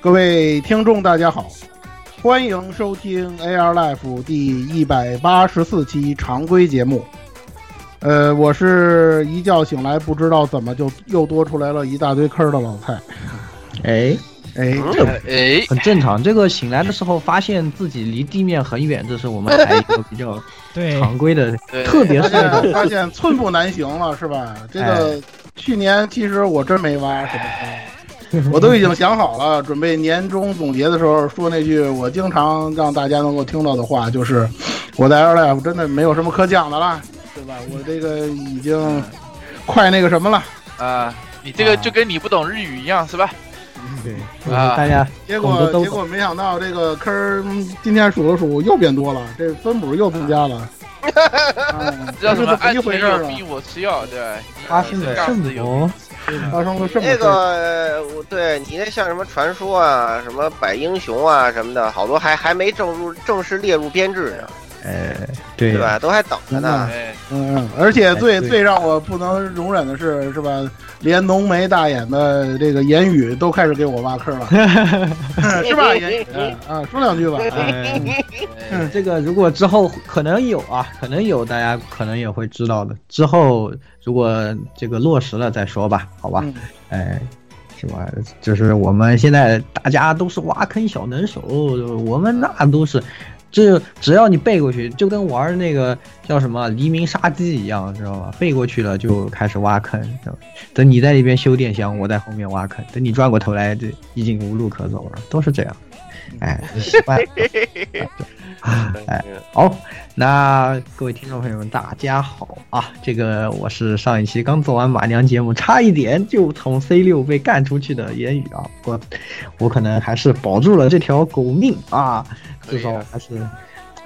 各位听众，大家好，欢迎收听 AR Life 第一百八十四期常规节目。呃，我是一觉醒来不知道怎么就又多出来了一大堆坑的老蔡。哎哎，这哎，很正常。这个醒来的时候发现自己离地面很远，这是我们还一个比较对常规的，特别是那种发 现发现寸步难行了，是吧？这个去年其实我真没挖什么坑，我都已经想好了，准备年终总结的时候说那句我经常让大家能够听到的话，就是我在 Air Life 真的没有什么可讲的了，对吧？我这个已经快那个什么了。啊，你这个就跟你不懂日语一样，是吧？对，啊大家结果结果没想到这个坑今天数了数又变多了，这分母又增加了。这是怎么安一回事儿啊？全有病，我吃药，对吧？发生了杠圣子有魔，发生了这么那事儿个，我对你那像什么传说啊，什么百英雄啊什么的，好多还还没正入正式列入编制呢，哎，对对吧？都还等着呢。哎，嗯，而且最哎最让我不能容忍的是，是吧？连浓眉大眼的这个言语都开始给我挖坑了，是吧？言语 啊，说两句吧。哎，哎 这个如果之后可能有啊，可能有，大家可能也会知道的。之后如果这个落实了再说吧，好吧？嗯哎，是吧？就是我们现在大家都是挖坑小能手，我们那都是，这只要你背过去，就跟玩那个叫什么黎明杀机一样，知道吧？背过去了就开始挖坑，等你在那边修电箱，我在后面挖坑，等你转过头来，这已经无路可走了，都是这样。哎，习惯了。哎，好，那各位听众朋友们，大家好啊！这个我是上一期刚做完马娘节目，差一点就从 C 六被干出去的言语啊，不过我可能还是保住了这条狗命啊，至少还是，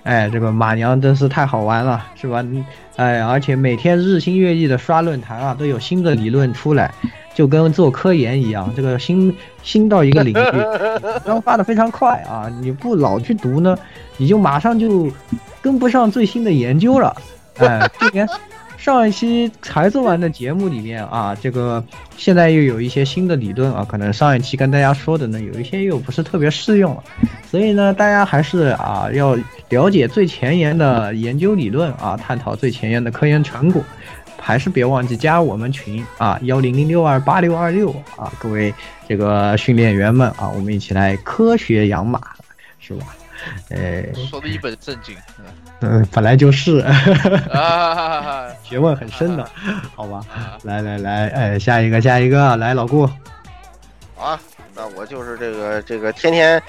哎，这个马娘真是太好玩了，是吧？嗯哎，而且每天日新月异的刷论坛啊，都有新的理论出来，就跟做科研一样，这个新新到一个领域，刚发的非常快啊！你不老去读呢，你就马上就跟不上最新的研究了。哎，就连上一期才做完的节目里面啊，这个现在又有一些新的理论啊，可能上一期跟大家说的呢，有一些又不是特别适用了。所以呢，大家还是啊要了解最前沿的研究理论啊，探讨最前沿的科研成果。还是别忘记加我们群啊，幺零零六二八六二六啊，各位这个训练员们啊，我们一起来科学养马，是吧？哎，说的一本正经。本来就是，啊，学问很深的，好吧？来来来，哎，下一个下一个，来老顾，好啊，那我就是这个这个天天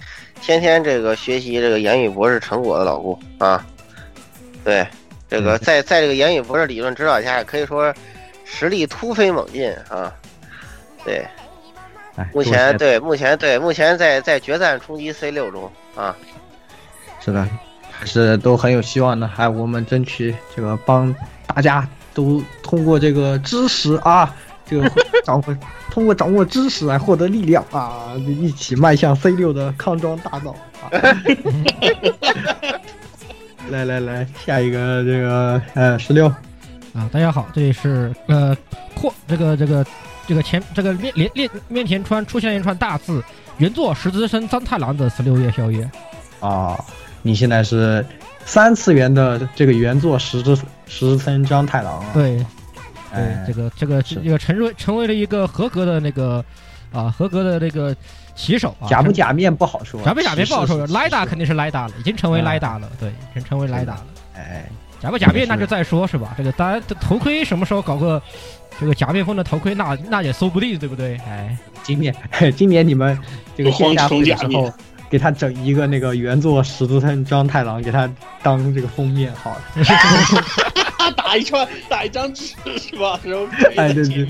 天天这个学习这个言语博士成果的老顾啊。对，这个在在这个言语博士理论指导下，可以说实力突飞猛进啊。对，哎，目前对目前对目前在在决战冲击 C 六中啊。是的，还是都很有希望的。还我们争取这个帮大家都通过这个知识啊，这个掌握通过掌握知识来获得力量啊，一起迈向 C 六的康庄大道啊！来来来，下一个这个呃十六啊，大家好，这里是呃扩这个这个这个前这个面连面面前川出现一串大字，原作石之森张太郎的十六夜宵夜。啊，你现在是三次元的这个原作石之石森章太郎啊？对，对哎，这个这个这个成为成为了一个合格的那个啊合格的那个棋手啊，假不假面不好说，假不假面不好说是是是莱达肯定是莱达了，已经成为哎莱达了，对，已经成为莱达了。哎，假不假面那就再说，是吧？这个当然，这头盔什么时候搞个这个假面风的头盔，那那也说不定，对不对？哎，今年 今年你们这个线下会的时候，给他整一个那个原作使徒三张太郎，给他当这个封面好了。打一串打一张纸是吧？然后哎对对。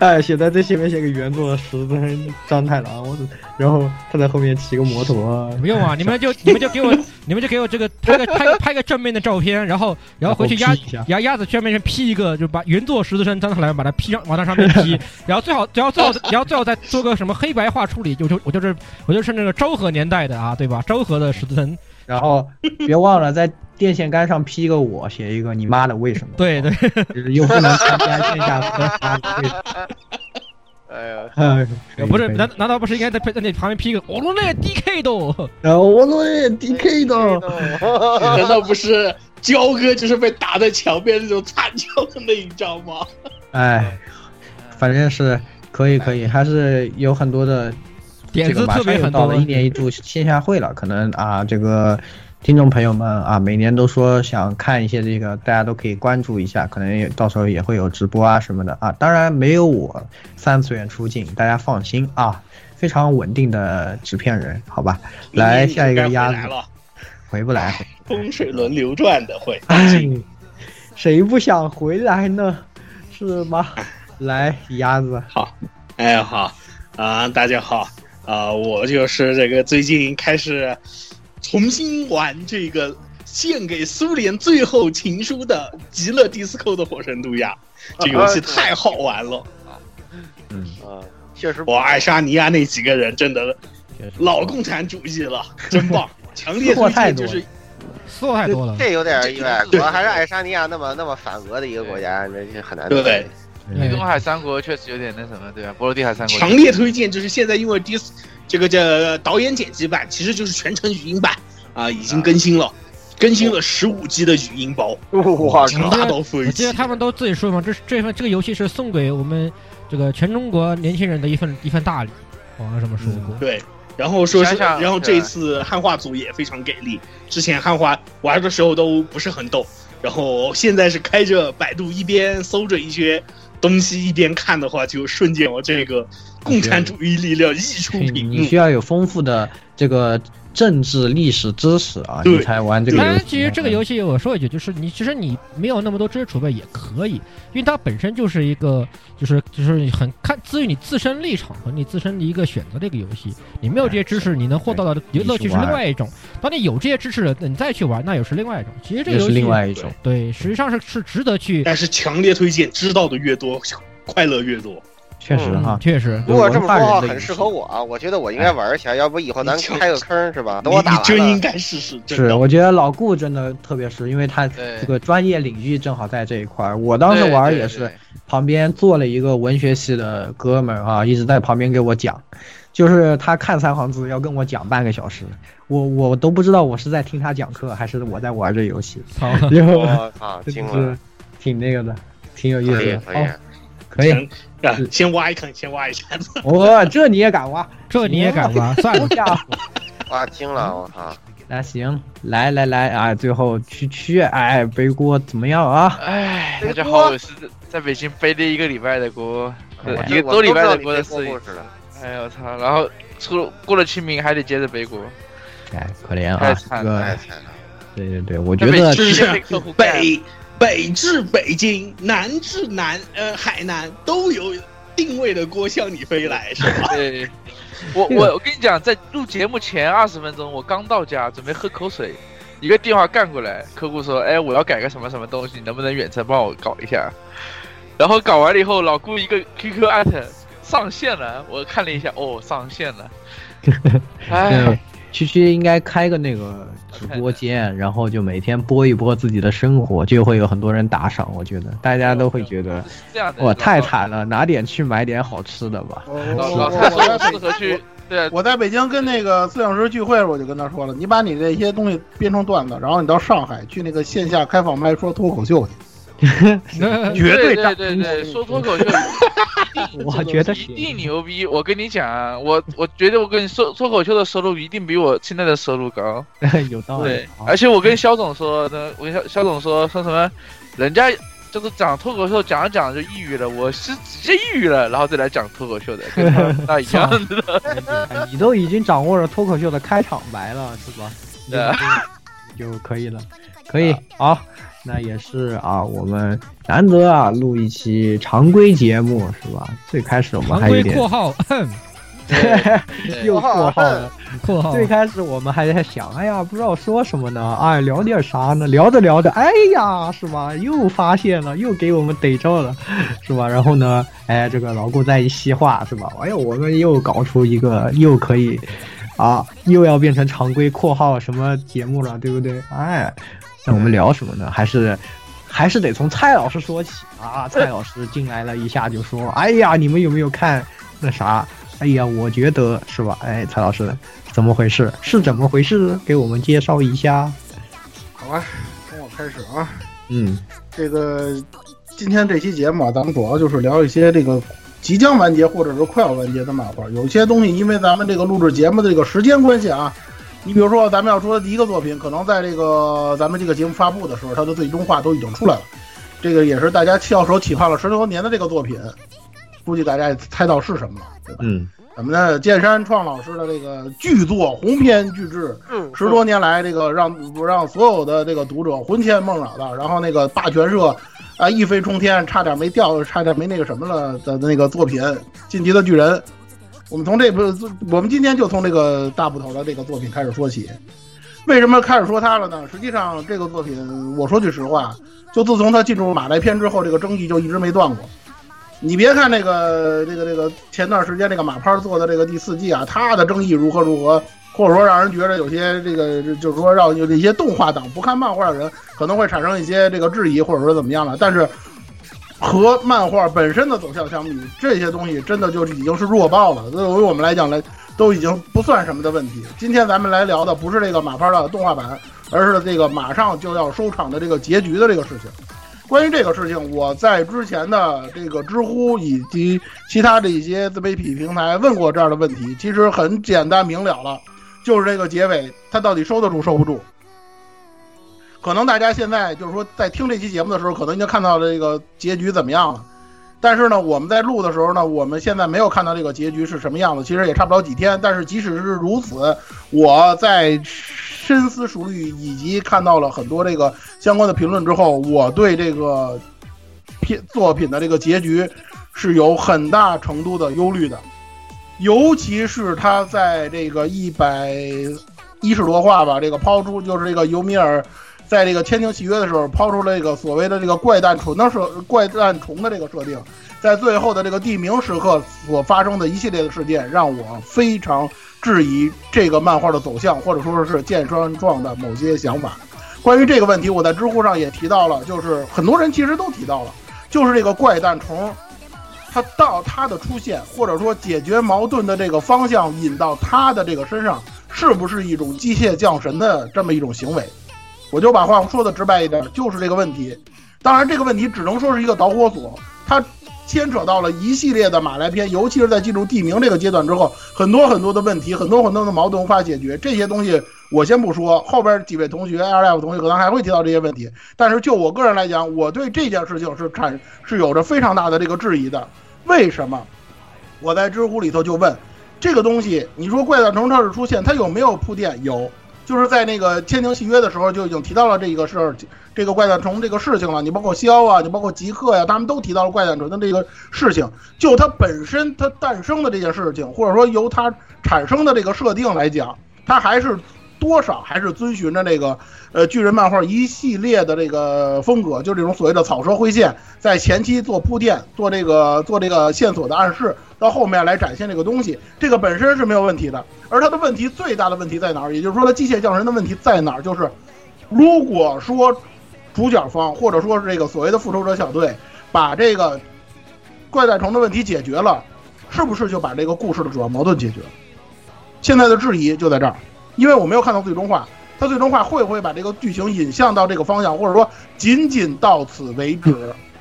哎，写在最前面写个原作石之森章太郎，我然后他在后面骑个摩托，不用啊，你们就 你们就给我你们就给我这个拍个拍个拍个正面的照片，然后然后回去鸭然后 P 一下。鸭鸭子圈面上 P 一个，就把原作石之森张太郎把它 P 上往它上面 P，然后最好然后最好然后最好再做个什么黑白画处理，就就我就是我就是那个昭和年代的啊，对吧？昭和的石之森，然后别忘了在电线杆上 P 一个我，写一个你妈的为什么？对对，就是又不能参加线下喝茶会，哎呀，不是难难道不是应该在在那旁边 P 一个我罗内 DK 的？然后我说也 DK 的，难道不是焦哥就是被打在墙边那种惨叫的那一张吗？哎，反正是可以可以，还是有很多的点子这个马特别很多上又到了一年一度线下会了，可能啊，这个听众朋友们啊，每年都说想看一些这个，大家都可以关注一下，可能也到时候也会有直播啊什么的啊。当然没有我三次元出镜，大家放心啊，非常稳定的纸片人，好吧？来下一个鸭子来，了，回不来？风水轮流转的会。哎，谁不想回来呢？是吗？来，鸭子，好，哎好啊，大家好啊，我就是这个最近开始重新玩这个献给苏联最后情书的《极乐迪斯科》的《火神杜亚》，这游戏太好玩了。啊。嗯，啊，确实我，爱沙尼亚那几个人真的老共产主义了，真棒，强烈推荐，就是错太多了。这有点意外，对主要还是爱沙尼亚那么那么反俄的一个国家，这这很难对。对。地中海三国确实有点那什么，对吧？波罗的海三国。强烈推荐，就是现在因为 dis 这个叫导演剪辑版，其实就是全程语音版啊，已经更新了，更新了十五 G 的语音包，哇强大到飞我记得。他们都自己说嘛，这是这份这个游戏是送给我们这个全中国年轻人的一份一份大礼，网上这么说过。对，然后说是，然后这一次汉化组也非常给力，之前汉化玩的时候都不是很懂，然后现在是开着百度一边搜着一些东西一边看的话，就瞬间我这个共产主义力量溢出你屏幕你需。要有丰富的这个政治历史知识啊，对你才玩这个游戏。当然，其实这个游戏我说一句，就是你其实你没有那么多知识储备也可以，因为它本身就是一个就是就是很看基于你自身立场和你自身的一个选择的一个游戏。你没有这些知识，你能获得的乐趣是另外一种；当你有这些知识了，你再去玩，那又是另外一种。其实这个也是游戏另外一种。对，实际上是是值得去。但是强烈推荐，知道的越多，快乐越多。确实哈嗯，确实。如果这么说的话，很适合我啊！我觉得我应该玩一下，要不以后咱开个坑是吧？等我打你完了真应该试试，是，我觉得老顾真的特别是，因为他这个专业领域正好在这一块儿。我当时玩也是，旁边坐了一个文学系的哥们儿啊，一直在旁边给我讲，就是他看三行字要跟我讲半个小时，我我都不知道我是在听他讲课还是我在玩这游戏，操！然后我靠，真惊了是！挺那个的，挺有意可以思的。可以先挖一坑，先挖一下子。哦，这你也敢挖？这你也敢挖？算了好，家伙！哇，惊了！我靠！那行，来来来啊，最后区区，哎，背锅怎么样啊？哎，大家好，我是在北京背了一个礼拜的锅，哎一个多礼拜的锅的的事情。哎我操！然后出了过了清明还得接着背锅，哎，可怜啊，这惨了，太惨了！对对对，我觉得是直接被客户干北北至北京，南至南呃海南都有定位的锅向你飞来，是吧？对，我 我我跟你讲，在录节目前二十分钟，我刚到家准备喝口水，一个电话干过来，客户说：“哎，我要改个什么什么东西，你能不能远程帮我搞一下？”然后搞完了以后，老顾一个 QQ 艾特上线了，我看了一下，哦，上线了。哎对，，区区应该开个那个直播间，然后就每天播一播自己的生活，就会有很多人打赏。我觉得大家都会觉得是这样的。哇太惨了，拿点去买点好吃的吧。我在适合去，对，我在北京跟那个摄影师聚会，我就跟他说了，你把你这些东西编成段子，然后你到上海去那个线下开放麦说脱口秀去，绝对炸对对对，说脱口秀，我觉得一定牛逼。我跟你讲啊，我我觉得我跟你说脱口秀的收入一定比我现在的收入高。有道理对。，而且我跟肖总说的，我跟肖肖总说说什么，人家就是讲脱口秀讲着讲着就抑郁了，我是直接抑郁了，然后再来讲脱口秀的，跟他那一样的。哎你都已经掌握了脱口秀的开场白了，是吧？对就可以了，可以好。那也是啊，我们难得啊录一期常规节目是吧？最开始我们还有点规括号又括号了。括号最开始我们还在想，哎呀，不知道说什么呢，哎，聊点啥呢？聊着聊着，哎呀，是吧？又发现了，又给我们逮着了，是吧？然后呢，哎，这个老顾再一细化，是吧？哎呦，我们又搞出一个又可以，啊，又要变成常规括号什么节目了，对不对？哎，那我们聊什么呢？还是。还是得从蔡老师说起啊！蔡老师进来了一下就说：“哎呀，你们有没有看那啥？哎呀，我觉得是吧？哎，蔡老师，怎么回事？是怎么回事？给我们介绍一下。好吧，从我开始啊。嗯，这个今天这期节目啊，咱们主要就是聊一些这个即将完结或者是快要完结的漫画。有些东西因为咱们这个录制节目的这个时间关系啊，你比如说咱们要说的第一个作品，可能在这个咱们这个节目发布的时候，它的最终话都已经出来了。这个也是大家翘首企盼了十多年的这个作品，估计大家也猜到是什么了，对吧？嗯，咱们的剑山创老师的这个巨作鸿篇巨制，十多年来这个让让所有的这个读者魂牵梦绕的，然后那个霸权社啊一飞冲天，差点没掉，差点没那个什么了的那个作品《进击的巨人》。我们从这部，我们今天就从这个大部头的这个作品开始说起。为什么开始说它了呢？实际上，这个作品，我说句实话，就自从它进入马来篇之后，这个争议就一直没断过。你别看那个这个这个前段时间这个马拍做的这个第四季啊，它的争议如何如何，或者说让人觉得有些这个就是说让有这些动画党不看漫画的人可能会产生一些这个质疑，或者说怎么样了。但是和漫画本身的走向相比，这些东西真的就已经是弱爆了。对于我们来讲来，都已经不算什么的问题。今天咱们来聊的不是这个马拍的动画版，而是这个马上就要收场的这个结局的这个事情。关于这个事情，我在之前的这个知乎以及其他的一些自媒体平台问过这样的问题，其实很简单明了了，就是这个结尾它到底收得住收不住。可能大家现在就是说在听这期节目的时候，可能已经看到了这个结局怎么样了。但是呢，我们在录的时候呢，我们现在没有看到这个结局是什么样子，其实也差不了几天。但是即使是如此，我在深思熟虑以及看到了很多这个相关的评论之后，我对这个片作品的这个结局是有很大程度的忧虑的，尤其是他在这个一百一十多话吧，这个抛出就是这个尤米尔。在这个签订契约的时候，抛出了这个所谓的这个怪诞虫的设怪诞虫的这个设定，在最后的这个地名时刻所发生的一系列的事件，让我非常质疑这个漫画的走向，或者说是剑川创的某些想法。关于这个问题，我在知乎上也提到了，就是很多人其实都提到了，就是这个怪诞虫，它到它的出现，或者说解决矛盾的这个方向引到它的这个身上，是不是一种机械降神的这么一种行为？我就把话说的直白一点，就是这个问题。当然，这个问题只能说是一个导火索，它牵扯到了一系列的马来篇，尤其是在进入地名这个阶段之后，很多很多的问题，很多很多的矛盾无法解决。这些东西我先不说，后边几位同学 L F 同学可能还会提到这些问题。但是就我个人来讲，我对这件事情是产是有着非常大的这个质疑的。为什么？我在知乎里头就问这个东西，你说怪诞虫超市出现，它有没有铺垫？有。就是在那个签订契约的时候就已经提到了这个事儿，这个怪诞虫这个事情了。你包括肖啊，你包括吉克呀，他们都提到了怪诞虫的这个事情。就它本身它诞生的这件事情，或者说由它产生的这个设定来讲，它还是多少还是遵循着那个呃巨人漫画一系列的这个风格，就这种所谓的草蛇灰线，在前期做铺垫，做这个做这个线索的暗示，到后面来展现这个东西，这个本身是没有问题的。而它的问题最大的问题在哪儿？也就是说，它机械降神的问题在哪儿？就是如果说主角方或者说是这个所谓的复仇者小队把这个怪诞虫的问题解决了，是不是就把这个故事的主要矛盾解决了？现在的质疑就在这儿，因为我没有看到最终话，他最终话会不会把这个剧情引向到这个方向，或者说仅仅到此为止？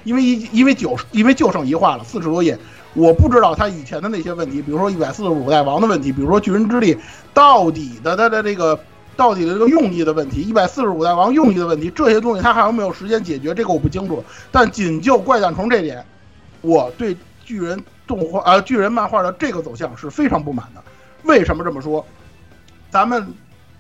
因为一因为九因为就剩一话了，四十多页，我不知道他以前的那些问题，比如说一百四十五代王的问题，比如说巨人之力到底的他的这个到底的这个用意的问题，一百四十五代王用意的问题，这些东西他还有没有时间解决？这个我不清楚。但仅就怪诞虫这点，我对巨人动画呃巨人漫画的这个走向是非常不满的。为什么这么说？咱们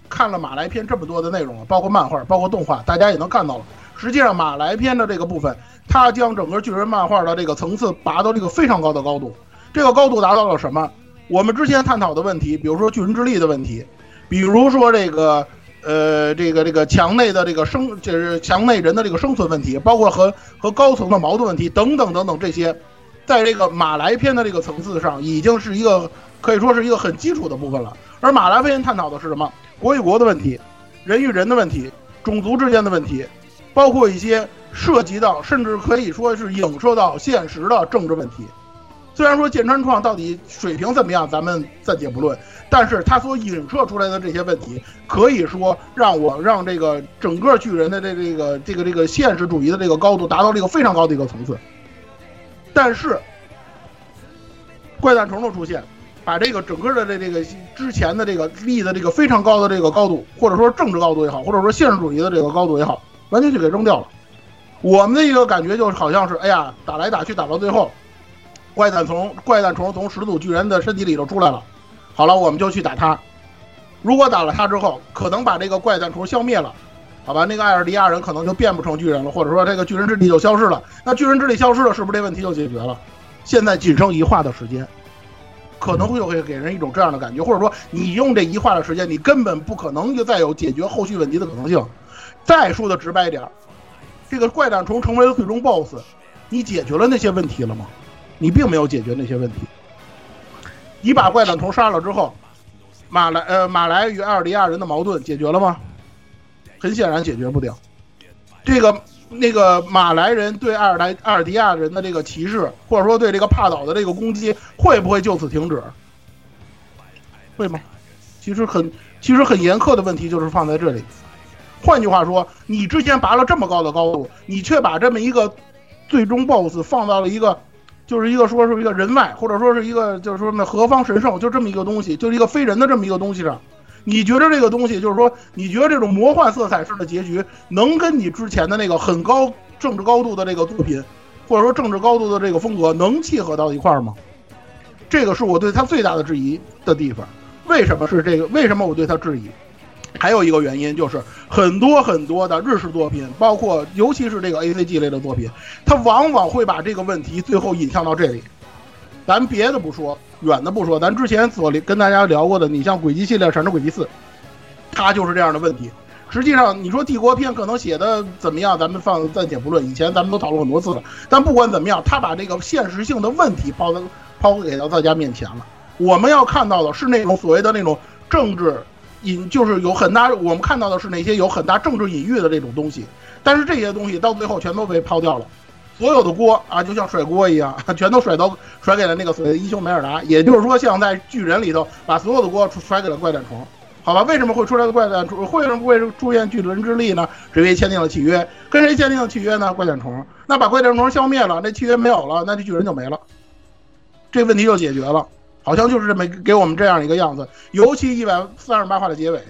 看了马来篇这么多的内容，包括漫画，包括动画，大家也能看到了。实际上，马来篇的这个部分，它将整个巨人漫画的这个层次拔到这个非常高的高度。这个高度达到了什么？我们之前探讨的问题，比如说巨人之力的问题，比如说这个呃这个这个墙内的这个生，就是墙内人的这个生存问题，包括和和高层的矛盾问题等等等等这些，在这个马来篇的这个层次上，已经是一个。可以说是一个很基础的部分了。而马拉篇探讨的是什么？国与国的问题，人与人的问题，种族之间的问题，包括一些涉及到，甚至可以说是影射到现实的政治问题。虽然说剑川创到底水平怎么样，咱们暂且不论，但是他所影射出来的这些问题，可以说让我让这个整个巨人的这这个这个这个现实主义的这个高度达到了一个非常高的一个层次。但是，怪诞虫的出现。把这个整个的这这个之前的这个立的这个非常高的这个高度，或者说政治高度也好，或者说现实主义的这个高度也好，完全就给扔掉了。我们的一个感觉就是好像是，哎呀，打来打去打到最后，怪诞从怪诞虫从始祖巨人的身体里头出来了。好了，我们就去打他。如果打了他之后，可能把这个怪诞虫消灭了，好吧，那个艾尔迪亚人可能就变不成巨人了，或者说这个巨人之力就消失了。那巨人之力消失了，是不是这问题就解决了？现在仅剩一话的时间。可能会会给人一种这样的感觉，或者说你用这一话的时间，你根本不可能就再有解决后续问题的可能性。再说的直白点儿，这个怪诞虫成为了最终 BOSS，你解决了那些问题了吗？你并没有解决那些问题。你把怪诞虫杀了之后，马来呃马来与艾尔迪亚人的矛盾解决了吗？很显然解决不掉。这个。那个马来人对阿尔莱阿尔迪亚人的这个歧视，或者说对这个帕岛的这个攻击，会不会就此停止？会吗？其实很其实很严苛的问题就是放在这里。换句话说，你之前拔了这么高的高度，你却把这么一个最终 BOSS 放到了一个，就是一个说是一个人外，或者说是一个就是说那何方神圣，就这么一个东西，就是一个非人的这么一个东西上。你觉得这个东西，就是说，你觉得这种魔幻色彩式的结局，能跟你之前的那个很高政治高度的这个作品，或者说政治高度的这个风格，能契合到一块儿吗？这个是我对他最大的质疑的地方。为什么是这个？为什么我对他质疑？还有一个原因就是，很多很多的日式作品，包括尤其是这个 A C G 类的作品，它往往会把这个问题最后引向到这里。咱别的不说。远的不说，咱之前所跟大家聊过的，你像轨迹系列《闪之轨迹四》，它就是这样的问题。实际上，你说帝国篇可能写的怎么样，咱们放暂且不论。以前咱们都讨论很多次了。但不管怎么样，他把这个现实性的问题抛抛给到大家面前了。我们要看到的是那种所谓的那种政治隐，就是有很大，我们看到的是那些有很大政治隐喻的这种东西。但是这些东西到最后全都被抛掉了。所有的锅啊，就像甩锅一样，全都甩到甩给了那个所谓的伊修梅尔达。也就是说，像在巨人里头，把所有的锅甩给了怪诞虫。好吧，为什么会出来的怪诞虫？为什么会出现巨人之力呢？是因为签订了契约，跟谁签订的契约呢？怪诞虫。那把怪诞虫消灭了，那契约没有了，那这巨人就没了，这问题就解决了。好像就是这么给我们这样一个样子。尤其一百三十八话的结尾，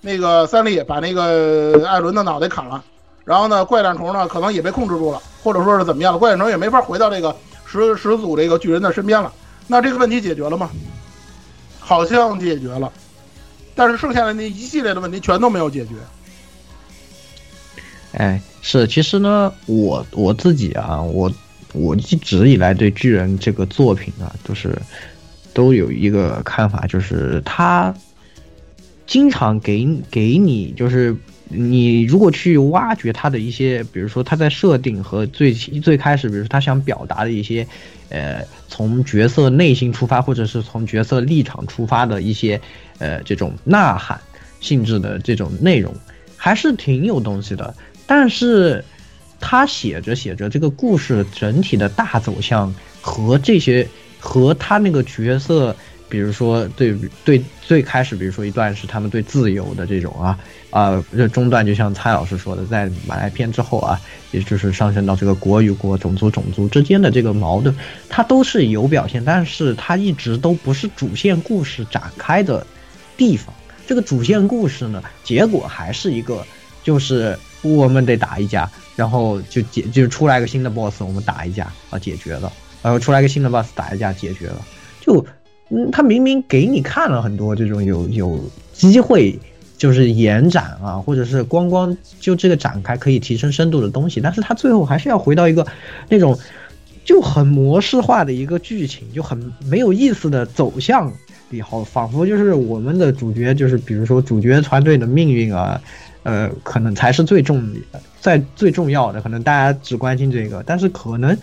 那个三笠把那个艾伦的脑袋砍了。然后呢，怪诞虫呢可能也被控制住了，或者说是怎么样了？怪诞虫也没法回到这个始始祖这个巨人的身边了。那这个问题解决了吗？好像解决了，但是剩下的那一系列的问题全都没有解决。哎，是，其实呢，我我自己啊，我我一直以来对巨人这个作品啊，就是都有一个看法，就是他。经常给给你就是。你如果去挖掘他的一些，比如说他在设定和最最开始，比如说他想表达的一些，呃，从角色内心出发，或者是从角色立场出发的一些，呃，这种呐喊性质的这种内容，还是挺有东西的。但是，他写着写着，这个故事整体的大走向和这些和他那个角色。比如说，对对，最开始，比如说一段是他们对自由的这种啊啊，这中段就像蔡老师说的，在马来篇之后啊，也就是上升到这个国与国、种族种族之间的这个矛盾，它都是有表现，但是它一直都不是主线故事展开的地方。这个主线故事呢，结果还是一个，就是我们得打一架，然后就解就出来个新的 boss，我们打一架啊，解决了，然后出来个新的 boss，打一架解决了，就。嗯，他明明给你看了很多这种有有机会，就是延展啊，或者是光光就这个展开可以提升深度的东西，但是它最后还是要回到一个那种就很模式化的一个剧情，就很没有意思的走向里，好仿佛就是我们的主角就是比如说主角团队的命运啊，呃，可能才是最重在最重要的，可能大家只关心这个，但是可能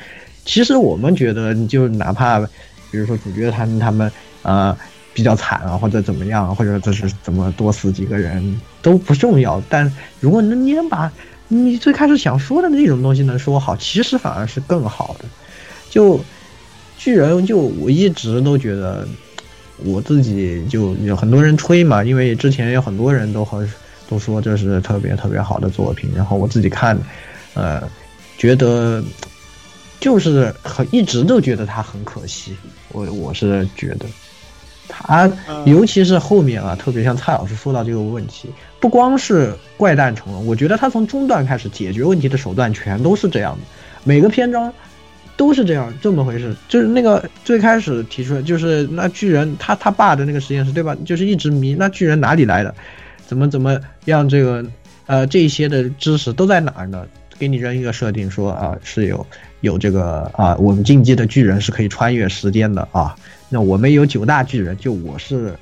其实我们觉得，就哪怕。比如说主角他们他们呃比较惨啊，或者怎么样，或者这是怎么多死几个人都不重要。但如果能你能把你最开始想说的那种东西能说好，其实反而是更好的。就巨人，就我一直都觉得我自己就有很多人吹嘛，因为之前有很多人都和都说这是特别特别好的作品，然后我自己看，呃，觉得。就是很一直都觉得他很可惜，我我是觉得，他尤其是后面啊，特别像蔡老师说到这个问题，不光是怪诞成龙，我觉得他从中段开始解决问题的手段全都是这样的，每个篇章都是这样这么回事。就是那个最开始提出来，就是那巨人他他爸的那个实验室对吧？就是一直迷那巨人哪里来的，怎么怎么样这个呃这些的知识都在哪儿呢？给你扔一个设定说啊是有。有这个啊，我们竞技的巨人是可以穿越时间的啊。那我们有九大巨人，就我是，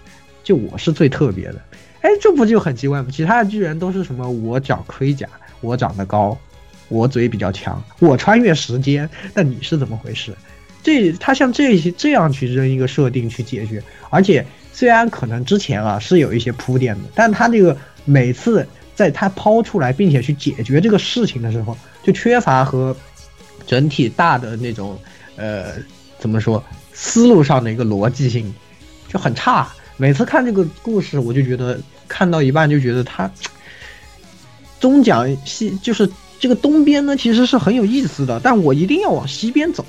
就我是最特别的。哎，这不就很奇怪吗？其他的巨人都是什么？我长盔甲，我长得高，我嘴比较强，我穿越时间。那你是怎么回事？这他像这些这样去扔一个设定去解决，而且虽然可能之前啊是有一些铺垫的，但他这个每次在他抛出来并且去解决这个事情的时候，就缺乏和。整体大的那种，呃，怎么说，思路上的一个逻辑性就很差。每次看这个故事，我就觉得看到一半就觉得他东讲西，就是这个东边呢，其实是很有意思的，但我一定要往西边走，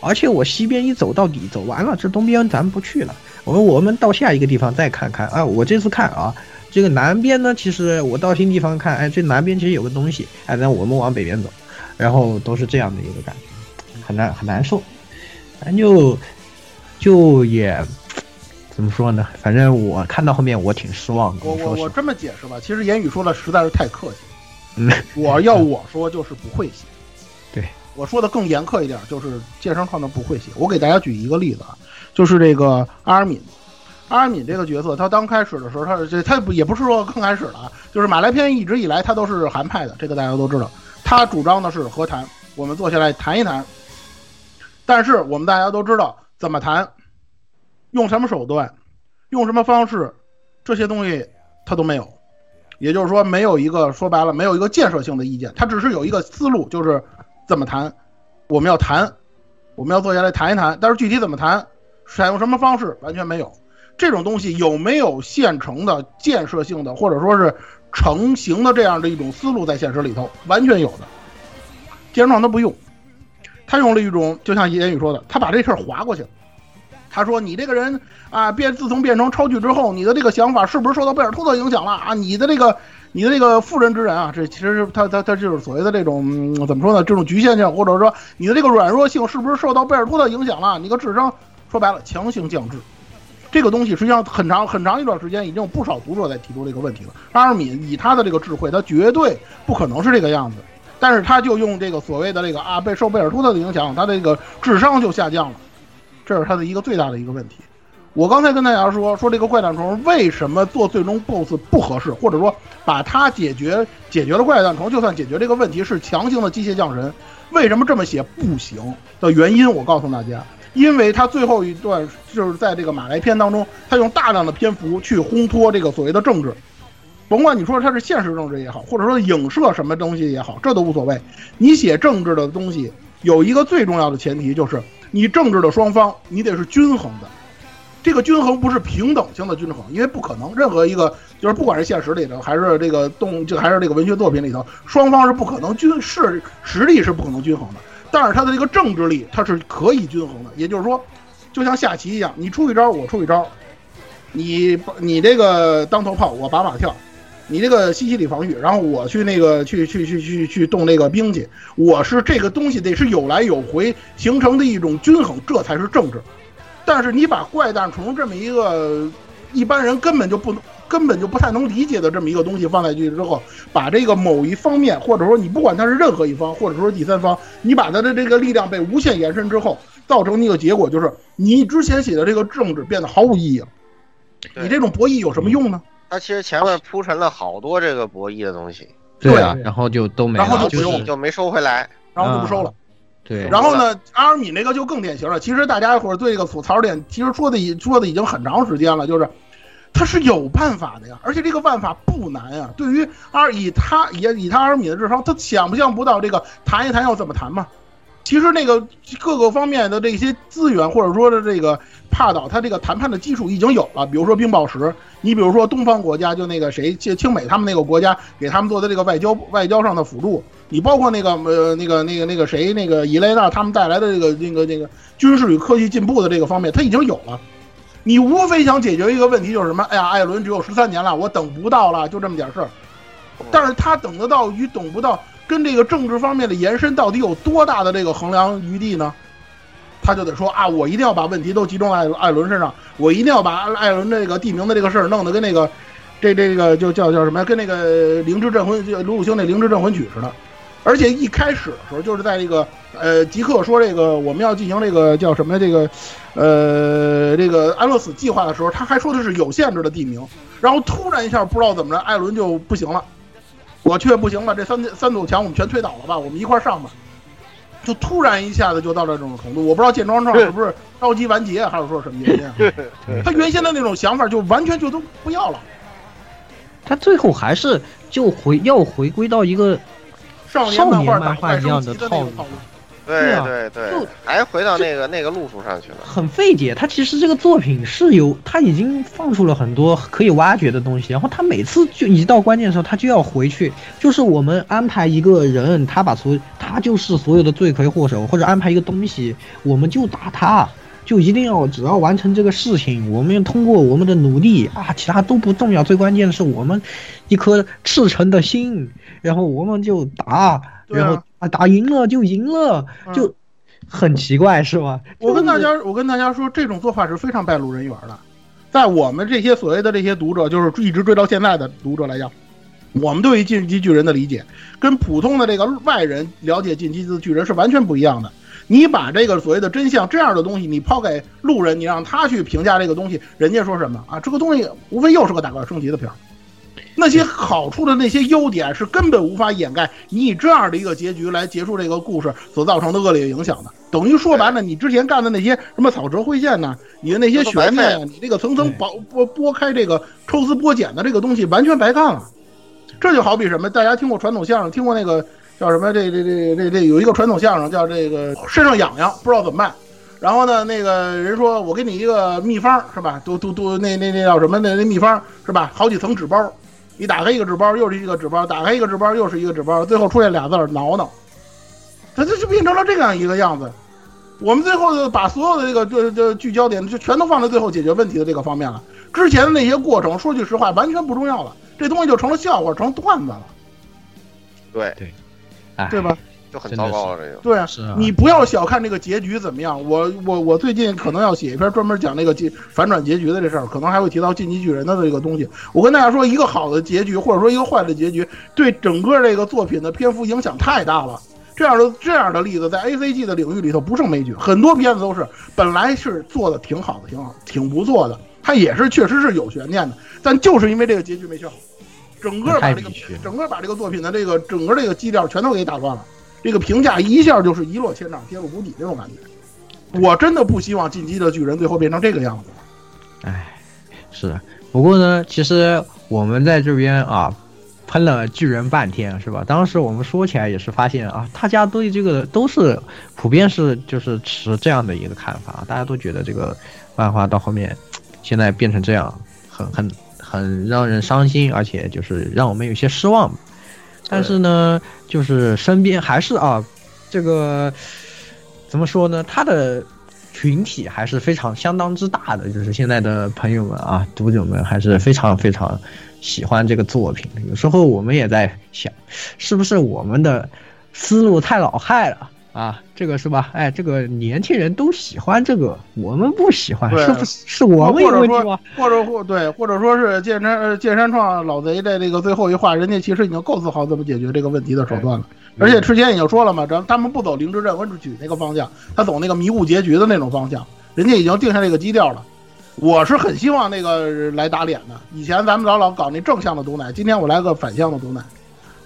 而且我西边一走到底，走完了，这东边咱不去了，我们我们到下一个地方再看看。啊，我这次看啊，这个南边呢，其实我到新地方看，哎，这南边其实有个东西，哎，那我们往北边走。然后都是这样的一个感觉，很难很难受，反正就就也怎么说呢？反正我看到后面我挺失望的。我我我这么解释吧，其实言语说的实在是太客气。嗯，我要我说就是不会写。对，我说的更严苛一点，就是健身创造不会写。我给大家举一个例子啊，就是这个阿尔敏，阿尔敏这个角色，他刚开始的时候，他这他不也不是说刚开始了啊，就是马来篇一直以来他都是韩派的，这个大家都知道。他主张的是和谈，我们坐下来谈一谈。但是我们大家都知道怎么谈，用什么手段，用什么方式，这些东西他都没有。也就是说，没有一个说白了，没有一个建设性的意见。他只是有一个思路，就是怎么谈，我们要谈，我们要坐下来谈一谈。但是具体怎么谈，采用什么方式，完全没有。这种东西有没有现成的建设性的，或者说是？成型的这样的一种思路在现实里头完全有的，健身创他不用，他用了一种就像言语说的，他把这事儿划过去了。他说：“你这个人啊，变自从变成超巨之后，你的这个想法是不是受到贝尔托特影响了啊？你的这个你的这个妇人之仁啊，这其实是他他他就是所谓的这种怎么说呢？这种局限性，或者说你的这个软弱性是不是受到贝尔托特影响了？你个智商说白了强行降智。”这个东西实际上很长很长一段时间，已经有不少读者在提出这个问题了。阿尔敏以他的这个智慧，他绝对不可能是这个样子，但是他就用这个所谓的这个啊，被受贝尔托特的影响，他这个智商就下降了，这是他的一个最大的一个问题。我刚才跟大家说说这个怪诞虫为什么做最终 BOSS 不合适，或者说把它解决解决了怪诞虫，就算解决这个问题是强行的机械降神，为什么这么写不行的原因，我告诉大家，因为他最后一段就是在这个马来篇当中，他用大量的篇幅去烘托这个所谓的政治，甭管你说它是现实政治也好，或者说影射什么东西也好，这都无所谓。你写政治的东西有一个最重要的前提，就是你政治的双方你得是均衡的。这个均衡不是平等性的均衡，因为不可能任何一个就是不管是现实里头还是这个动就还是这个文学作品里头，双方是不可能均势实力是不可能均衡的。但是它的这个政治力它是可以均衡的，也就是说，就像下棋一样，你出一招我出一招，你你这个当头炮我把马跳，你这个西西里防御，然后我去那个去去去去去动那个兵去，我是这个东西得是有来有回形成的一种均衡，这才是政治。但是你把怪诞虫这么一个一般人根本就不根本就不太能理解的这么一个东西放在去之后，把这个某一方面，或者说你不管它是任何一方，或者说第三方，你把它的这个力量被无限延伸之后，造成一个结果就是你之前写的这个政治变得毫无意义了。你这种博弈有什么用呢？他其实前面铺陈了好多这个博弈的东西，对啊，然后就都没了，然后就就就没收回来，然后就不收了。对，然后呢，阿尔米那个就更典型了。其实大家伙对这个吐槽点，其实说的已说的已经很长时间了，就是他是有办法的呀，而且这个办法不难呀。对于阿尔以他也以他阿尔米的智商，他想不想不到这个谈一谈要怎么谈嘛？其实那个各个方面的这些资源，或者说的这个帕岛，他这个谈判的基础已经有了。比如说冰宝石，你比如说东方国家，就那个谁，清清美他们那个国家给他们做的这个外交外交上的辅助，你包括那个呃那个那个那个谁，那个伊雷娜他们带来的这个那个那个军事与科技进步的这个方面，他已经有了。你无非想解决一个问题，就是什么？哎呀，艾伦只有十三年了，我等不到了，就这么点事儿。但是他等得到与等不到。跟这个政治方面的延伸到底有多大的这个衡量余地呢？他就得说啊，我一定要把问题都集中在艾伦身上，我一定要把艾伦这个地名的这个事儿弄得跟那个这这个就叫叫什么呀？跟那个《灵芝镇魂》就鲁鲁星那《灵芝镇魂曲》似的。而且一开始的时候，就是在这个呃吉克说这个我们要进行这个叫什么这个呃这个安乐死计划的时候，他还说的是有限制的地名。然后突然一下不知道怎么着，艾伦就不行了。我去不行了，这三三堵墙我们全推倒了吧，我们一块上吧。就突然一下子就到了这种程度，我不知道建庄创是不是着急完结，还是说什么原因？他原先的那种想法就完全就都不要了。他最后还是就回要回归到一个少年漫画一样的套路。对对对，还回到那个那个路数上去了，很费解。他其实这个作品是有，他已经放出了很多可以挖掘的东西，然后他每次就一到关键的时候，他就要回去，就是我们安排一个人，他把所他就是所有的罪魁祸首，或者安排一个东西，我们就打他，就一定要只要完成这个事情，我们通过我们的努力啊，其他都不重要，最关键的是我们一颗赤诚的心，然后我们就打，然后。啊，打赢了就赢了，就很奇怪，是吧？我跟大家，我跟大家说，这种做法是非常败路人缘的。在我们这些所谓的这些读者，就是一直追到现在的读者来讲，我们对于进击巨人的理解，跟普通的这个外人了解进击的巨人是完全不一样的。你把这个所谓的真相这样的东西，你抛给路人，你让他去评价这个东西，人家说什么啊？这个东西无非又是个打怪升级的片儿。那些好处的那些优点是根本无法掩盖你以这样的一个结局来结束这个故事所造成的恶劣影响的。等于说白了，你之前干的那些什么草蛇灰线呢？你的那些悬念，你这个层层剥剥剥开这个抽丝剥茧的这个东西，完全白干了。这就好比什么？大家听过传统相声，听过那个叫什么？这这这这这有一个传统相声叫这个身上痒痒，不知道怎么办。然后呢，那个人说我给你一个秘方，是吧？都都都那那那叫什么？那那秘方是吧？好几层纸包。你打开一个纸包，又是一个纸包；打开一个纸包，又是一个纸包。最后出现俩字儿“挠挠”，它就就变成了这样一个样子。我们最后就把所有的这个这这聚焦点就全都放在最后解决问题的这个方面了。之前的那些过程，说句实话，完全不重要了。这东西就成了笑话，成段子了。对对，对吧？就很糟糕了，这个对啊，是你不要小看这个结局怎么样。我我我最近可能要写一篇专门讲那个结反转结局的这事儿，可能还会提到进击巨人的这个东西。我跟大家说，一个好的结局或者说一个坏的结局，对整个这个作品的篇幅影响太大了。这样的这样的例子在 A C G 的领域里头不胜枚举，很多片子都是本来是做的挺好的，挺好，挺不错的，它也是确实是有悬念的，但就是因为这个结局没选好，整个把这个整个把这个作品的这个整个这个基调全都给打乱了，这个评价一下就是一落千丈，跌入谷底那种感觉。我真的不希望进击的巨人最后变成这个样子。哎是，不过呢，其实我们在这边啊，喷了巨人半天，是吧？当时我们说起来也是发现啊，大家对这个都是普遍是就是持这样的一个看法，大家都觉得这个漫画到后面现在变成这样，很很很让人伤心，而且就是让我们有些失望。但是呢，就是身边还是啊，这个怎么说呢？他的群体还是非常相当之大的，就是现在的朋友们啊，读者们还是非常非常喜欢这个作品。有时候我们也在想，是不是我们的思路太老害了啊？这个是吧？哎，这个年轻人都喜欢这个，我们不喜欢，对是不是是我们有或者说问题吗？，或者或对，或者说是剑山呃剑山创老贼在这个最后一话，人家其实已经构思好怎么解决这个问题的手段了。而且之前已经说了嘛，咱他们不走灵芝镇温之曲那个方向，他走那个迷雾结局的那种方向，人家已经定下这个基调了。我是很希望那个来打脸的。以前咱们老老搞那正向的毒奶，今天我来个反向的毒奶，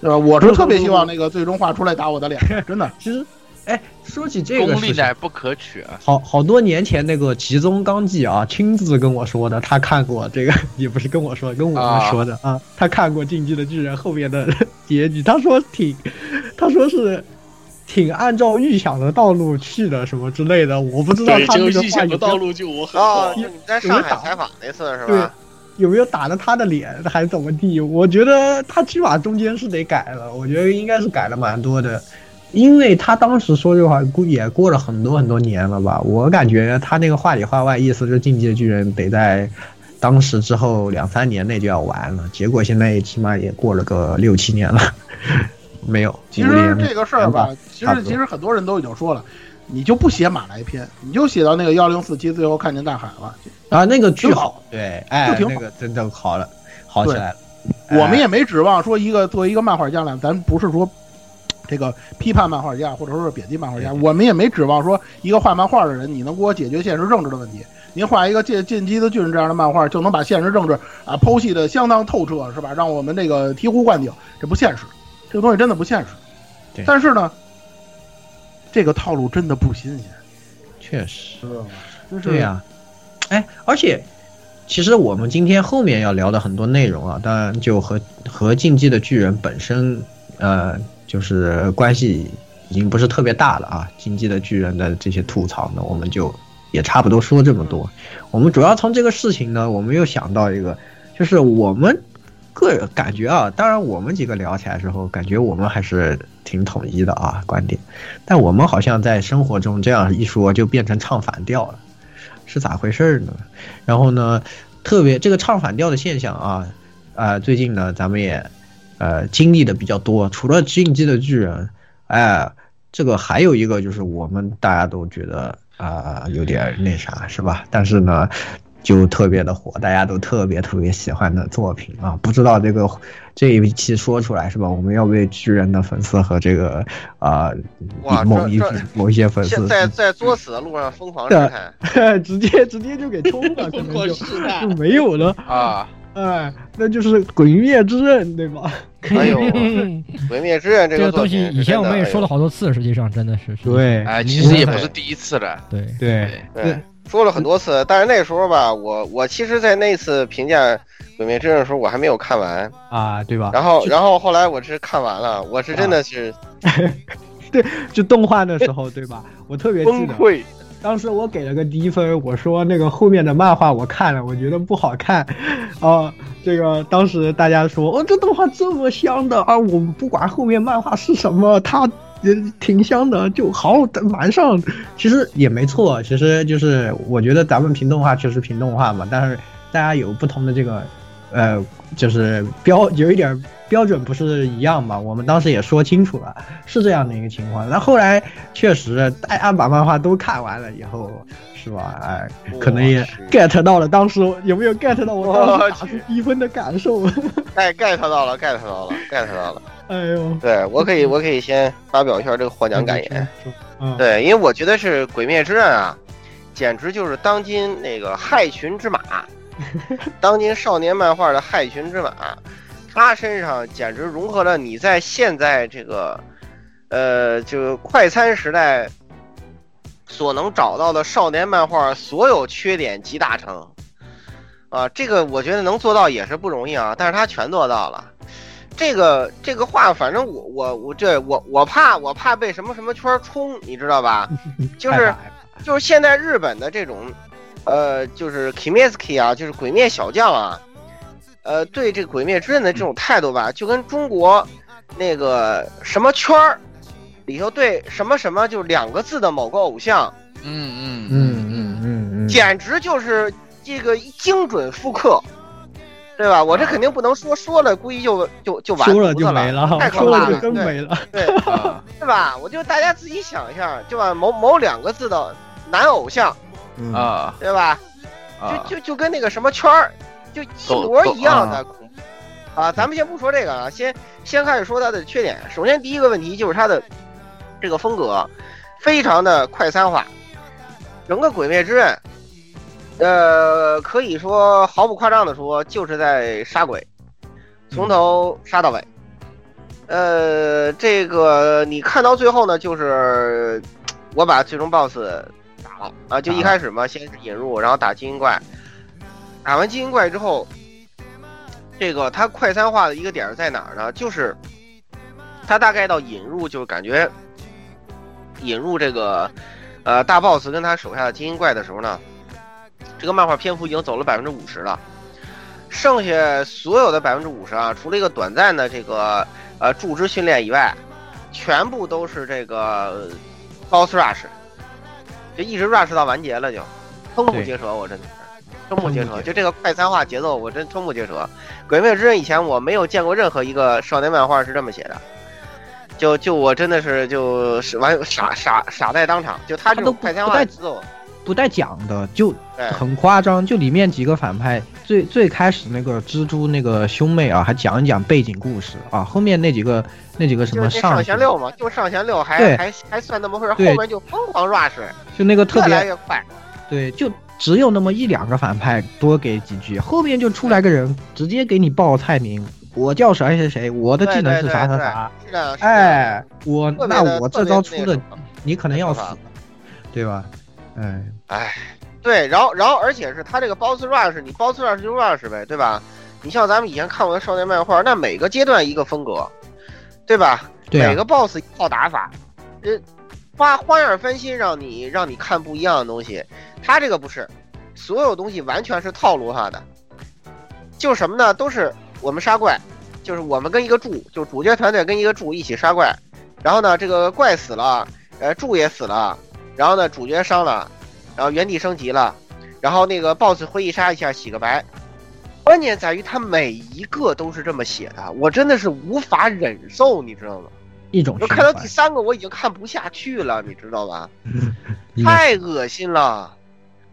对吧？我是特别希望那个最终画出来打我的脸，真的。其实，哎，说起这个功利乃不可取啊！好好多年前那个吉宗刚纪啊，亲自跟我说的，他看过这个，也不是跟我说，跟我们说的啊他看过《进击的巨人》后面的结局，他说挺，他说是挺按照预想的道路去的，什么之类的，我不知道，他有没有预想的道路就我很哦，好就。你在上海采访那次是对吧？有没有打了他的脸，还是怎么地？我觉得他起码中间是得改了，我觉得应该是改了蛮多的，因为他当时说这话估也过了很多很多年了吧，我感觉他那个话里话外意思就是《进击的巨人》得在当时之后两三年内就要完了，结果现在起码也过了个六七年了，没有。其实这个事儿吧，其实其实很多人都已经说了，你就不写马来篇，你就写到那个幺零四七最后看见大海了。啊，那个巨挺好，对，哎就，挺好那个真的好了，好起来了。我们也没指望说一个作为一个漫画家来，咱不是说这个批判漫画家或者说是贬低漫画家，我们也没指望说一个画漫画的人你能给我解决现实政治的问题。您画一个进进击的巨人这样的漫画，就能把现实政治啊剖析的相当透彻，是吧？让我们这个醍醐灌顶，这不现实，这个东西真的不现实。但是呢，这个套路真的不新鲜，确实。对呀、哎，而且其实我们今天后面要聊的很多内容啊，当然就和和竞技的巨人本身，呃，就是关系已经不是特别大了啊。经济的巨人的这些吐槽呢，我们就也差不多说这么多。我们主要从这个事情呢，我们又想到一个，就是我们个人感觉啊，当然我们几个聊起来之后，感觉我们还是挺统一的啊观点，但我们好像在生活中这样一说，就变成唱反调了。是咋回事呢？然后呢，特别这个唱反调的现象啊，啊、最近呢，咱们也呃经历的比较多。除了进击的巨人，哎、这个还有一个就是我们大家都觉得啊、有点那啥，是吧？但是呢，就特别的火，大家都特别特别喜欢的作品啊。不知道这个这一期说出来是吧？我们要为巨人的粉丝和这个啊、哇某一某一些粉丝在在作死的路上疯狂试探，直接直接就给冲了，可疯狂能就试探就没有了。啊，哎，那就是《鬼灭之刃》，对吧？哎呦，嗯 《鬼灭之刃》这这个东西个作品以前我们也说了好多次，实际上真的是是对哎，其实也不是第一次了。对对哎对，说了很多次，但是那时候吧，我我其实，在那次评价《鬼灭之刃》的时候，我还没有看完，啊，对吧？然后然后后来我是看完了，我是真的是 对就动画的时候，对吧？我特别，崩溃。当时我给了个低分，我说那个后面的漫画我看了，我觉得不好看，啊，这个当时大家说，哦，这动画这么香的啊，我不管后面漫画是什么，它也挺香的，就好蛮上。其实也没错，其实就是我觉得咱们评动画确实评动画嘛，但是大家有不同的这个，呃，就是标有一点标准不是一样嘛。我们当时也说清楚了，是这样的一个情况。那后来确实大家把漫画都看完了以后，是吧？哎，可能也 get 到了当时有没有 get 到我当时打出低分的感受？get get 到了，get 到了，get 到了。哎呦，对我可以，我可以先发表一下这个获奖感言。嗯，对，因为我觉得是《鬼灭之刃》啊，简直就是当今那个害群之马，当今少年漫画的害群之马。他身上简直融合了你在现在这个，呃，就快餐时代所能找到的少年漫画所有缺点集大成。啊，这个我觉得能做到也是不容易啊，但是他全做到了。这个这个话，反正我我我这我我怕我怕被什么什么圈冲，你知道吧？就是就是现在日本的这种，呃，就是 Kimetsuki 啊，就是鬼灭小将啊，呃，对这个鬼灭之刃的这种态度吧，就跟中国那个什么圈儿里头对什么什么就两个字的某个偶像，嗯嗯嗯嗯嗯嗯，简直就是这个精准复刻。对吧？我这肯定不能说，说了估计就就就完说了犊子就没了，太可 说了就怕了，对真没了。对，对吧？我就大家自己想一下，就把某某两个字的男偶像，嗯啊对吧？啊，就就就跟那个什么圈儿，就一模一样的恐怖啊！咱们先不说这个啊，先先开始说它的缺点。首先第一个问题就是它的这个风格非常的快餐化，整个《鬼灭之刃》，呃，可以说毫不夸张的说，就是在杀鬼，从头杀到尾。呃，这个你看到最后呢，就是我把最终 BOSS 打了啊，就一开始嘛，先是引入，然后打精英怪，打完精英怪之后，这个它快餐化的一个点儿在哪儿呢？就是它大概到引入，就感觉引入这个呃大 BOSS 跟他手下的精英怪的时候呢，这个漫画篇幅已经走了百分之五十了，剩下所有的百分之五十啊，除了一个短暂的这个呃驻职训练以外，全部都是这个 BOSS rush，就一直 rush 到完结了就，瞠目结舌，我真的是瞠目结舌，就这个快餐化节奏，我真瞠目结舌。鬼灭之刃以前我没有见过任何一个少年漫画是这么写的。就就我真的是就是完傻傻傻在当场，就他这他都种快餐不带化节奏，不带讲的，就很夸张。就里面几个反派，最最开始那个蜘蛛那个兄妹啊，还讲一讲背景故事啊。后面那几个那几个什么就上弦六嘛，就上弦六还还还算那么回事，后面就疯狂 rush，就那个特别越来越快。对，就只有那么一两个反派多给几句，后面就出来个人直接给你报菜名，我叫谁谁谁，我的技能是啥啥啥。哎，我那我这招出的你可能要死，对吧？哎，哎，对，然后然后而且是他这个 boss rush，你 boss rush 就 rush 呗，对吧？你像咱们以前看过的少年漫画，那每个阶段一个风格，对吧？对啊每个 boss 一套打法，呃，花花样翻新，让你让你看不一样的东西。他这个不是，所有东西完全是套路化的，就什么呢？都是我们杀怪，就是我们跟一个柱，就主角团队跟一个柱一起杀怪，然后呢，这个怪死了，呃，柱也死了，然后呢，主角伤了，然后原地升级了，然后那个 BOSS 回忆杀一下洗个白。关键在于他每一个都是这么写的，我真的是无法忍受，你知道吗？一种循我看到第三个我已经看不下去了，你知道吧？太恶心了，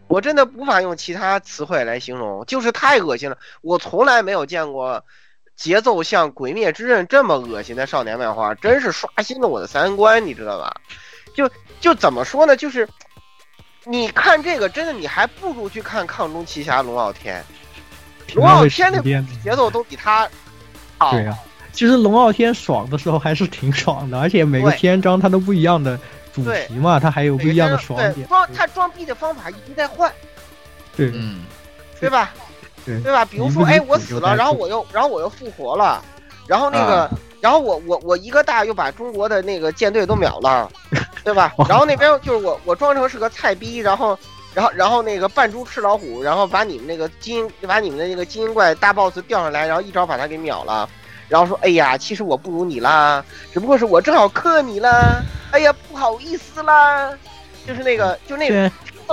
我真的无法用其他词汇来形容，就是太恶心了。我从来没有见过节奏像《鬼灭之刃》这么恶心的少年漫画，真是刷新了我的三观，你知道吧？就就怎么说呢？就是你看这个，真的你还不如去看《抗中奇侠龙傲天》，龙傲天那节奏都比他好。对呀、其实龙傲天爽的时候还是挺爽的，而且每个篇章它都不一样的主题嘛，它还有不一样的爽对点。装他装逼的方法一直在换，对，嗯，对吧？对对吧？比如说，一哎，我死了，然后我又，然后我又复活了，然后那个，啊然后我我我一个大又把中国的那个舰队都秒了，对吧？然后那边就是我我装成是个菜逼，然后然后然后那个扮猪吃老虎，然后把你们那个精英把你们的那个精英怪大 boss 调上来，然后一招把他给秒了。然后说，哎呀，其实我不如你啦，只不过是我正好克你啦，哎呀，不好意思啦，就是那个，就那个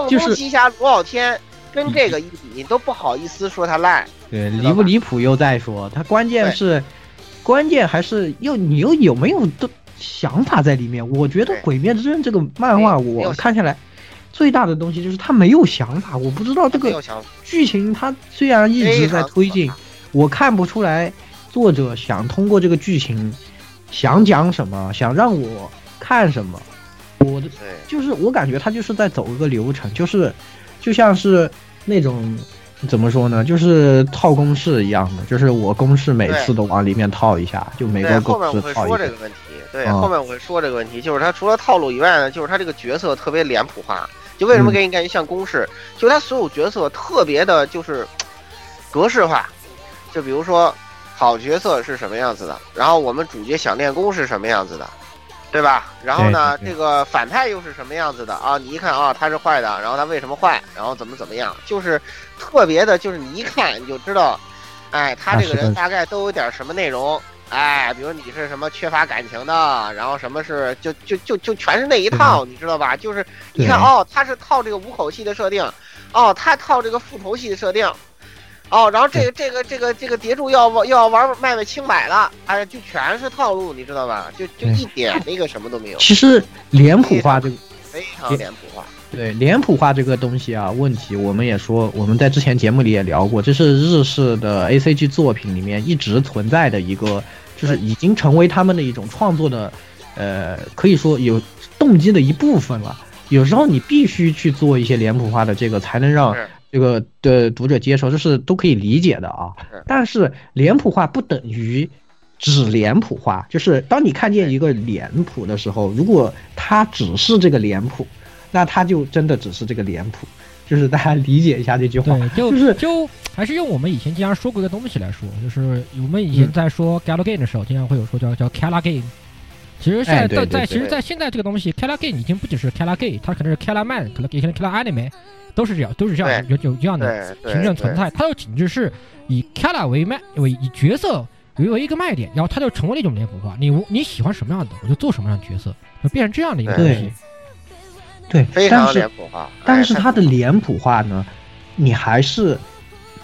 就是中奇侠罗傲天》跟这个一比，你都不好意思说他烂。对，离不离谱又再说，他关键是，关键还是又你又有没有的想法在里面？我觉得《鬼灭之刃》这个漫画我看下来，最大的东西就是他没有想法，我不知道这个剧情他虽然一直在推进，我看不出来作者想通过这个剧情想讲什么，想让我看什么，我的对，就是我感觉他就是在走一个流程，就是就像是那种怎么说呢，就是套公式一样的，就是我公式每次都往里面套一下，就每，个后面公式套一个我会说这个。问题。对，啊后面我会说这个问题，就是他除了套路以外呢，就是他这个角色特别脸谱化。就为什么嗯给你感觉像公式？就他所有角色特别的，就是格式化。就比如说，好角色是什么样子的，然后我们主角想练功是什么样子的，对吧？然后呢，这个反派又是什么样子的啊？你一看啊，他是坏的，然后他为什么坏？然后怎么怎么样？就是特别的，就是你一看你就知道，哎，他这个人大概都有点什么内容。哎，比如你是什么缺乏感情的，然后什么是就就就就全是那一套，你知道吧？就是你看哦，他是套这个五口系的设定，哦，他套这个复仇系的设定，哦，然后这个这个这个这个叠柱要又要玩卖卖清白了，哎，就全是套路，你知道吧？就就一点那个什么都没有，其实脸谱化这个非常脸谱化。对脸谱化这个东西啊，问题我们也说，我们在之前节目里也聊过，这是日式的 A C G 作品里面一直存在的一个，就是已经成为他们的一种创作的，呃，可以说有动机的一部分了。有时候你必须去做一些脸谱化的这个，才能让是这个的读者接受，这是都可以理解的啊。但是脸谱化不等于只脸谱化，就是当你看见一个脸谱的时候，如果它只是这个脸谱，那它就真的只是这个脸谱。就是大家理解一下这句话，对，就就是就还是用我们以前经常说过一个东西来说，就是我们以前嗯在说 Gallo Game 的时候，经常会有说叫叫 Kala Game。其实现在在在其实，在现在这个东西 Kala Game 已经不只是 Kala Game，它可能是 Kala Man，可能也可能 Kala Anime，都是这样，都是这样有有这样的形成存在。它的仅只是以 Kala 为卖为以角色为为一个卖点，然后它就成为了一种脸谱化。你你喜欢什么样的，我就做什么样的角色，就变成这样的一个东对西。对，非常但是脸谱化。但是哎它的脸谱化呢，你还是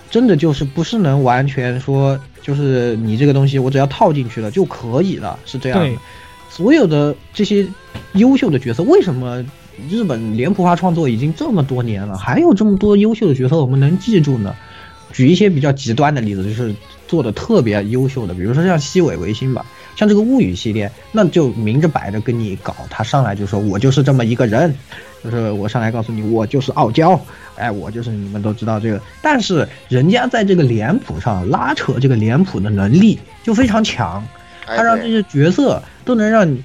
真的就是不是能完全说，就是你这个东西我只要套进去了就可以了，是这样。所有的这些优秀的角色，为什么日本脸谱化创作已经这么多年了，还有这么多优秀的角色我们能记住呢？举一些比较极端的例子，就是做的特别优秀的，比如说像西尾维新吧，像这个物语系列，那就明着摆着跟你搞，他上来就说我就是这么一个人，就是我上来告诉你我就是傲娇，哎，我就是你们都知道这个，但是人家在这个脸谱上拉扯这个脸谱的能力就非常强，哎他让这些角色都能让你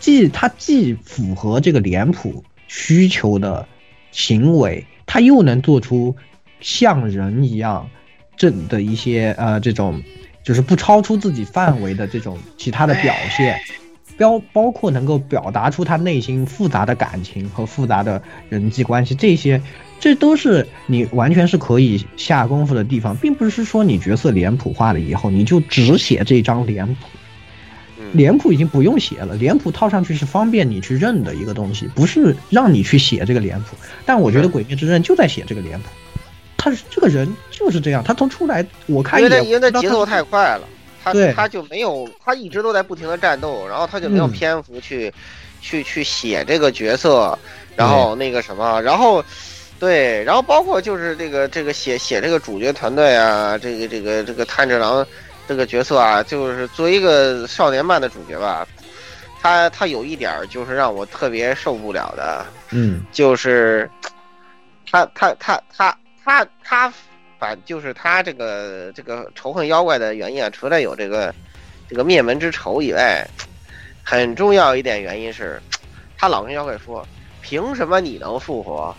既他既符合这个脸谱需求的行为，他又能做出像人一样这的一些呃这种就是不超出自己范围的这种其他的表现。包包括能够表达出他内心复杂的感情和复杂的人际关系，这些，这都是你完全是可以下功夫的地方，并不是说你角色脸谱化了以后，你就只写这张脸谱，嗯脸谱已经不用写了，脸谱套上去是方便你去认的一个东西，不是让你去写这个脸谱。但我觉得《鬼灭之刃》就在写这个脸谱，他是这个人就是这样，他从出来我看一眼，因为他节奏太快了，他他就没有，他一直都在不停的战斗，然后他就没有嗯。篇幅去、去去写这个角色，然后那个什么，然后对，然后包括就是这个这个写写这个主角团队啊，这个这个这个炭治郎这个角色啊，就是作为一个少年漫的主角吧，他他有一点就是让我特别受不了的，嗯就是他他他他他他反就是他这个这个仇恨妖怪的原因啊，除了有这个这个灭门之仇以外，很重要一点原因是，他老跟妖怪说，凭什么你能复活？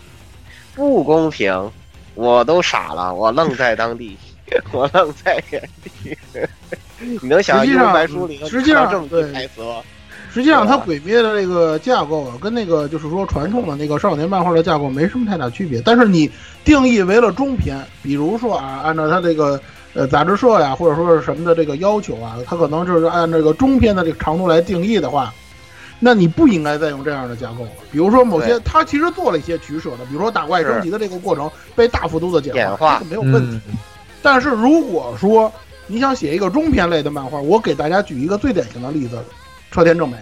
不公平！我都傻了，我愣在当地，我愣在原地。你能想象《幽实际上白书》里实际上这么句对台词吗？实际上，它对吧鬼灭的这个架构啊，跟那个就是说传统的那个少年漫画的架构没什么太大区别。但是你定义为了中篇，比如说啊，按照它这个呃杂志社呀，或者说是什么的这个要求啊，它可能就是按这个中篇的这个长度来定义的话，那你不应该再用这样的架构了。比如说某些对它其实做了一些取舍的，比如说打怪升级的这个过程被大幅度的简简化这个没有问题。嗯但是如果说你想写一个中篇类的漫画，我给大家举一个最典型的例子：车田正美。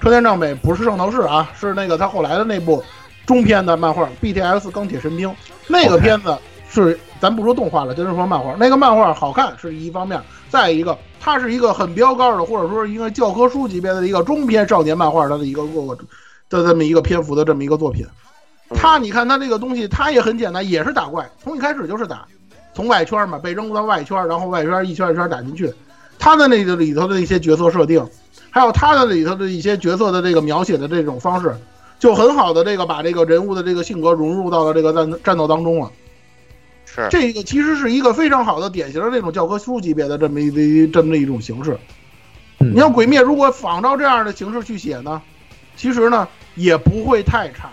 车田正美不是圣斗士啊，是那个他后来的那部中篇的漫画《BTS 钢铁神兵》。那个片子是咱不说动画了，就是说漫画。那个漫画好看是一方面，再一个它是一个很标杆的，或者说一个教科书级别的一个中篇少年漫画它的一个过的这么一个篇幅的这么一个作品。它你看它这个东西，它也很简单，也是打怪，从一开始就是打，从外圈嘛被扔到外圈，然后外圈一圈一圈打进去。他的那个里头的一些角色设定，还有他的里头的一些角色的这个描写的这种方式，就很好的这个把这个人物的这个性格融入到了这个战战斗当中了。是这个其实是一个非常好的典型的这种教科书级别的这么一这么一种形式。你像《鬼灭》，如果仿照这样的形式去写呢，其实呢也不会太差。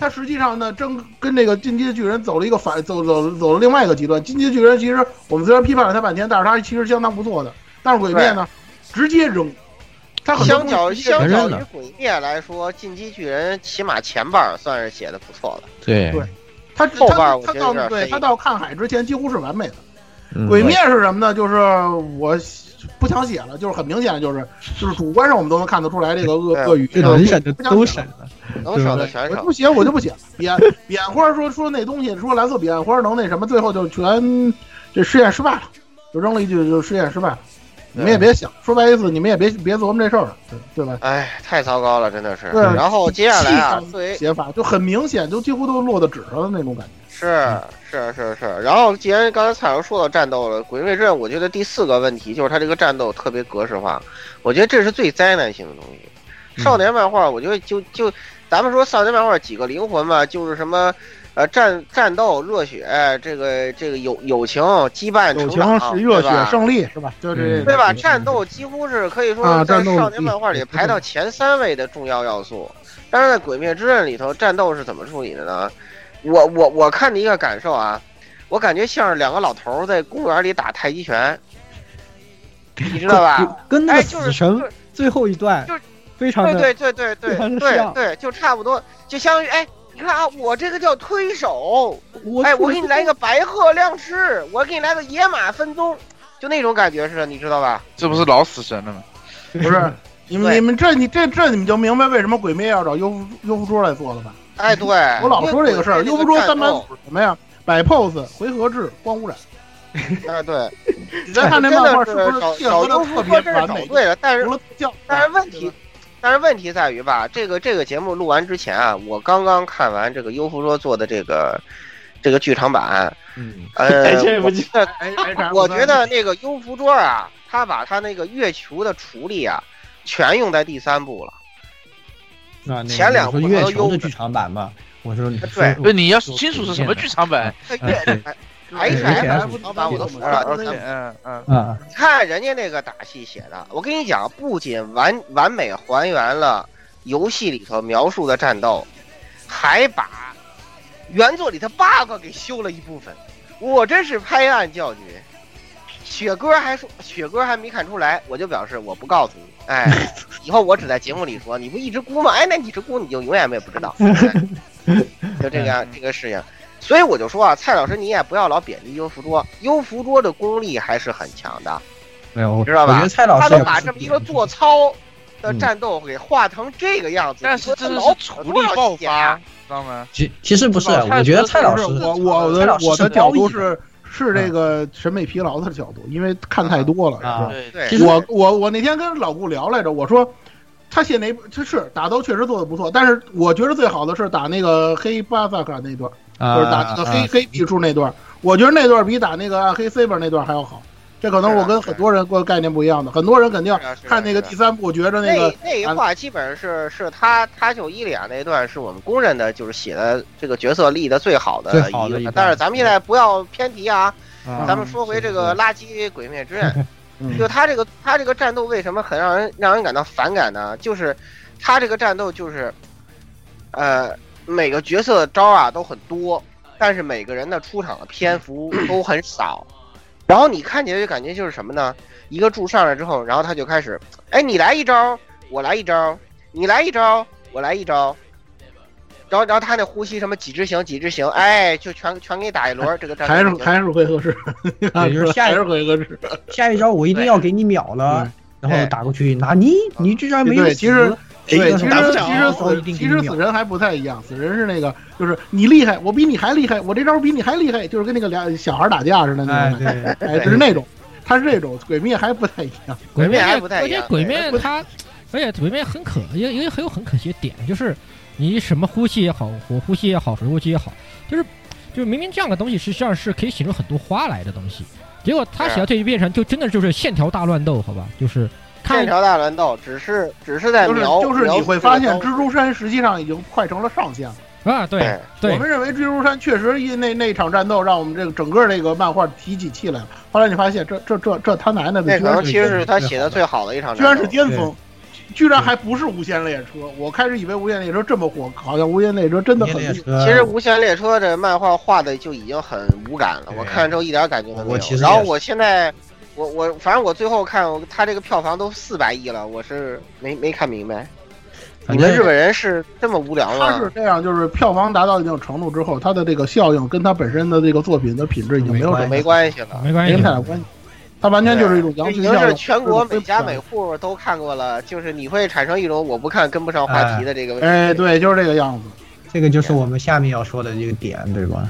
它实际上呢，正跟这个《进击的巨人》走了一个反，走走走了另外一个极端。《进击的巨人》其实我们虽然批判了他半天，但是他其实相当不错的。但是《鬼灭》呢，直接扔。他相较相较于鬼灭来说，进击巨人起码前半儿算是写的不错的。对对，他后半儿我它到对他到看海之前几乎是完美的。嗯鬼灭是什么呢？就是我不想写了，就是很明显的就是就是主观上我们都能看得出来这个鳄鳄鱼这个能省的不想写了都省了，能省的全省我不。写我就不写了。彼岸彼岸花说说那东西，说蓝色彼岸花能那什么，最后就全这试验失败了，就扔了一句就试验失败了。你们也别想，说白意思，你们也别别琢磨这事儿了，对对吧？哎，太糟糕了，真的是。对然后接下来啊，写法就很明显，就几乎都落到纸上的那种感觉。是是是是，然后既然刚才蔡老师说到战斗了，《鬼灭之刃》我觉得第四个问题就是它这个战斗特别格式化，我觉得这是最灾难性的东西。少年漫画，我觉得就就咱们说少年漫画几个灵魂嘛，就是什么呃战战斗、热血，这个这个友友情、羁绊、友成长，情是热血对吧胜利是吧？就这对吧？战斗几乎是可以说是在少年漫画里排到前三位的重要要素。但是在《鬼灭之刃》里头，战斗是怎么处理的呢？我我我看的一个感受啊，我感觉像是两个老头儿在公园里打太极拳，你知道吧？跟那个哎就是死神最后一段就是非常对对对对对对对，就差不多，就相当于哎，你看啊，我这个叫推手，哎，我给你来一个白鹤亮翅，我给你来个野马分鬃，就那种感觉似的，你知道吧？这不是老死神了吗？不是你们你们这你这这你们就明白为什么鬼灭要找优夫优夫桌来做了吧？哎，对，我老说这个事儿，优夫桌三版版组什么呀？摆 pose、回合制、光污染。哎，对，你再看这漫画是不是优夫特别说真是完美？找对了，但是但是问题，但是问题在于吧，这个这个节目录完之前啊，我刚刚看完这个优芙说做的这个这个剧场版，嗯，呃我觉得我觉得那个优芙桌啊，他把他那个月球的处理啊，全用在第三部了。那那个前两部月球的剧场版嘛，我说你对说不是你要清楚是什么剧场版。H F 剧场版我都服了，嗯嗯，啊，你看人家那个打戏写的，我跟你讲，不仅完完美还原了游戏里头描述的战斗，还把原作里的 bug 给修了一部分。我真是拍案叫绝。雪哥还说，雪哥还没看出来，我就表示我不告诉你。哎，以后我只在节目里说，你不一直估吗？哎，那你直估你就永远也不知道。哎就这个样 这个事情。所以我就说啊，蔡老师你也不要老贬低优福桌，优福桌的功力还是很强的。没有，我知道吧我觉得蔡老他师也不是都把这么一个做操的战斗给画成这个样子，但是他老真的是处力爆发，知道吗？其其实不是，我觉得蔡老师，我我蔡老师的我的角度是是这个审美疲劳的角度，因为看太多了。是吧啊，对对我我我那天跟老顾聊来着，我说他写那他是打斗确实做的不错，但是我觉得最好的是打那个黑巴萨卡那段，就是打那个黑啊黑皮书那段，我觉得那段比打那个暗黑 saber 那段还要好。这可能我跟很多人过概念不一样的，很多人肯定看那个第三部，觉着那个那一话基本上是是他他就伊利亚那段是我们公认的，就是写的这个角色立的最好的一个。但是咱们现在不要偏题啊，啊咱们说回这个垃圾鬼灭之刃，嗯就他这个他这个战斗为什么很让人让人感到反感呢？就是他这个战斗就是，呃，每个角色的招啊都很多，但是每个人的出场的篇幅都很少。然后你看起来就感觉就是什么呢？一个柱上来之后，然后他就开始，哎，你来一招，我来一招，你来一招，我来一招。然后，然后他那呼吸什么几只行几只行，哎，就全全给你打一轮。这个战术还是还是回合制，也就是下 一还是回合制。下一招我一定要给你秒了，然后打过去，拿你你居然没有其实对，哎其实其实死其实死人还不太一样，死人是那个就是你厉害，我比你还厉害，我这招比你还厉害，就是跟那个俩小孩打架似的那哎种感觉，对哎，就是那种。他是这种，鬼灭还不太一样。鬼灭还不太一样而且鬼灭对它，而且鬼灭很可也也很有很可惜的点，就是你什么呼吸也好，火呼吸也好，水呼吸也好，就是就是明明这样的东西实际上是可以写出很多花来的东西，结果他写到这一变成就真的就是线条大乱斗，好吧？就是看线条大乱斗只是只是在就是，就是你会发现，蜘蛛山实际上已经快成了上限了。啊，对我们认为蜘蛛山确实因那那场战斗让我们这个整个这个漫画提起气来了。后来你发现，这这这这他奶奶的，那可能其实是他写的最好的一场战斗，居然是巅峰，居然还不是无限列车。我开始以为无限列车这么火，好像无限列车真的很厉害。其实《无限列车》这漫画画的就已经很无感了，我看了之后一点感觉都没有。然后我现在，我我反正我最后看，他这个票房都四百亿了，我是没没看明白。你们日本人是这么无聊吗他是？这样，就是票房达到一定程度之后，他的这个效应跟他本身的这个作品的品质已经没有什么没关系了，没没关系太大关系。他完全就是一种这已经羊群效应。是全国每家每户都看过了，就是你会产生一种我不看跟不上话题的这个问题。哎，对，就是这个样子。这个就是我们下面要说的这个点，对吧？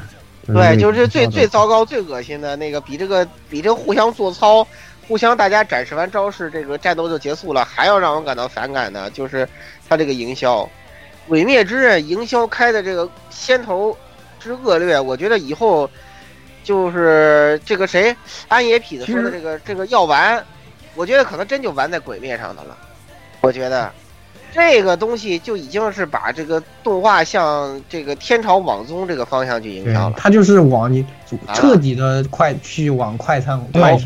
对，就是最最糟糕、最恶心的那个，比这个比这个互相做操、互相大家展示完招式，这个战斗就结束了，还要让我感到反感的，就是他这个营销，《鬼灭之刃》营销开的这个先头之恶劣，我觉得以后就是这个谁安野痞子说的这个这个药丸，我觉得可能真就完在鬼灭上头了，我觉得。这个东西就已经是把这个动画向这个天朝网综这个方向去营对销了。他就是往你啊彻底的快去往快餐快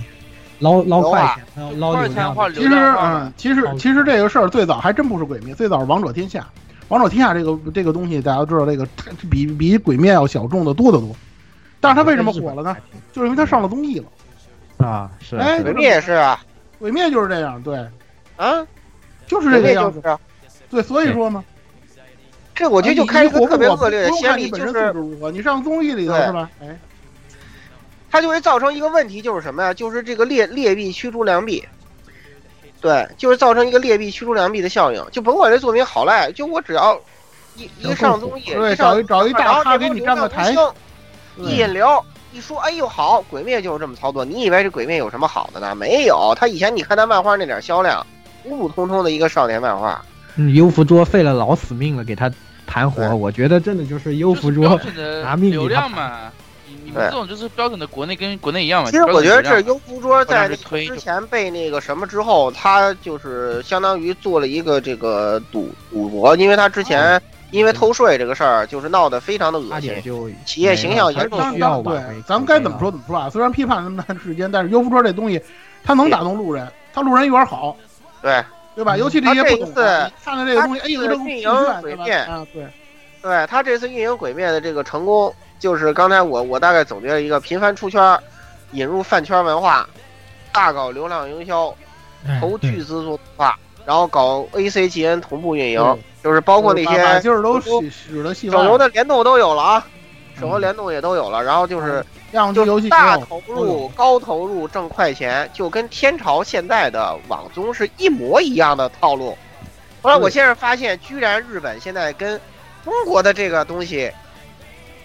捞捞快钱，捞捞快流量。其实，嗯，其实其实这个事儿最早还真不是鬼灭，最早是王者天下。王者天下这个这个东西，大家都知道，这个比比鬼灭要小众的多得多。但是它为什么火了呢？就是因为它上了综艺了。啊，是哎，鬼灭也是啊，鬼灭就是这样，对，啊，就是这个样子。对，所以说嘛，这我觉得就开一个特别恶劣的先例，就是如何，你上综艺里头对是吧？哎，它就会造成一个问题，就是什么呀？就是这个劣劣币驱逐良币。对，就是造成一个劣币驱逐良币的效应。就甭管这作品好赖，就我只要一一上综艺，对，找一找一大咖给你站个台，一引流，一说哎呦好，鬼灭就是这么操作。你以为这鬼灭有什么好的呢？没有，他以前你看他漫画那点销量，普普通通的一个少年漫画。嗯，优芙桌费了老死命了给他盘活，我觉得真的就是优芙标卓拿命流量嘛。你你们这种就是标准的国内跟国内一样嘛。其实我觉得这优芙桌在之前被那个什么之后，他就是相当于做了一个这个赌赌博，因为他之前因为偷税这个事儿，就是闹得非常的恶心企业形象严重当需要对挽回，咱们该怎么说怎么说啊？虽然批判那么长时间，但是优芙桌这东西，他能打动路人，他路人缘好，对对吧？尤其这些不懂的，你看了这个东西，哎呦，这个运营？鬼面啊，对，对他这次运营鬼灭的这个成功，就是刚才我我大概总结了一个频繁出圈，引入饭圈文化，大搞流量营销，投巨资做动画，然后搞 AC GN 同步运营嗯，就是包括那些劲儿都使使了手游的联动都有了啊，手游联动也都有了，然后就是就样机游戏大投入、高投入挣快钱，就跟天朝现在的网综是一模一样的套路。后来我先是发现，居然日本现在跟中国的这个东西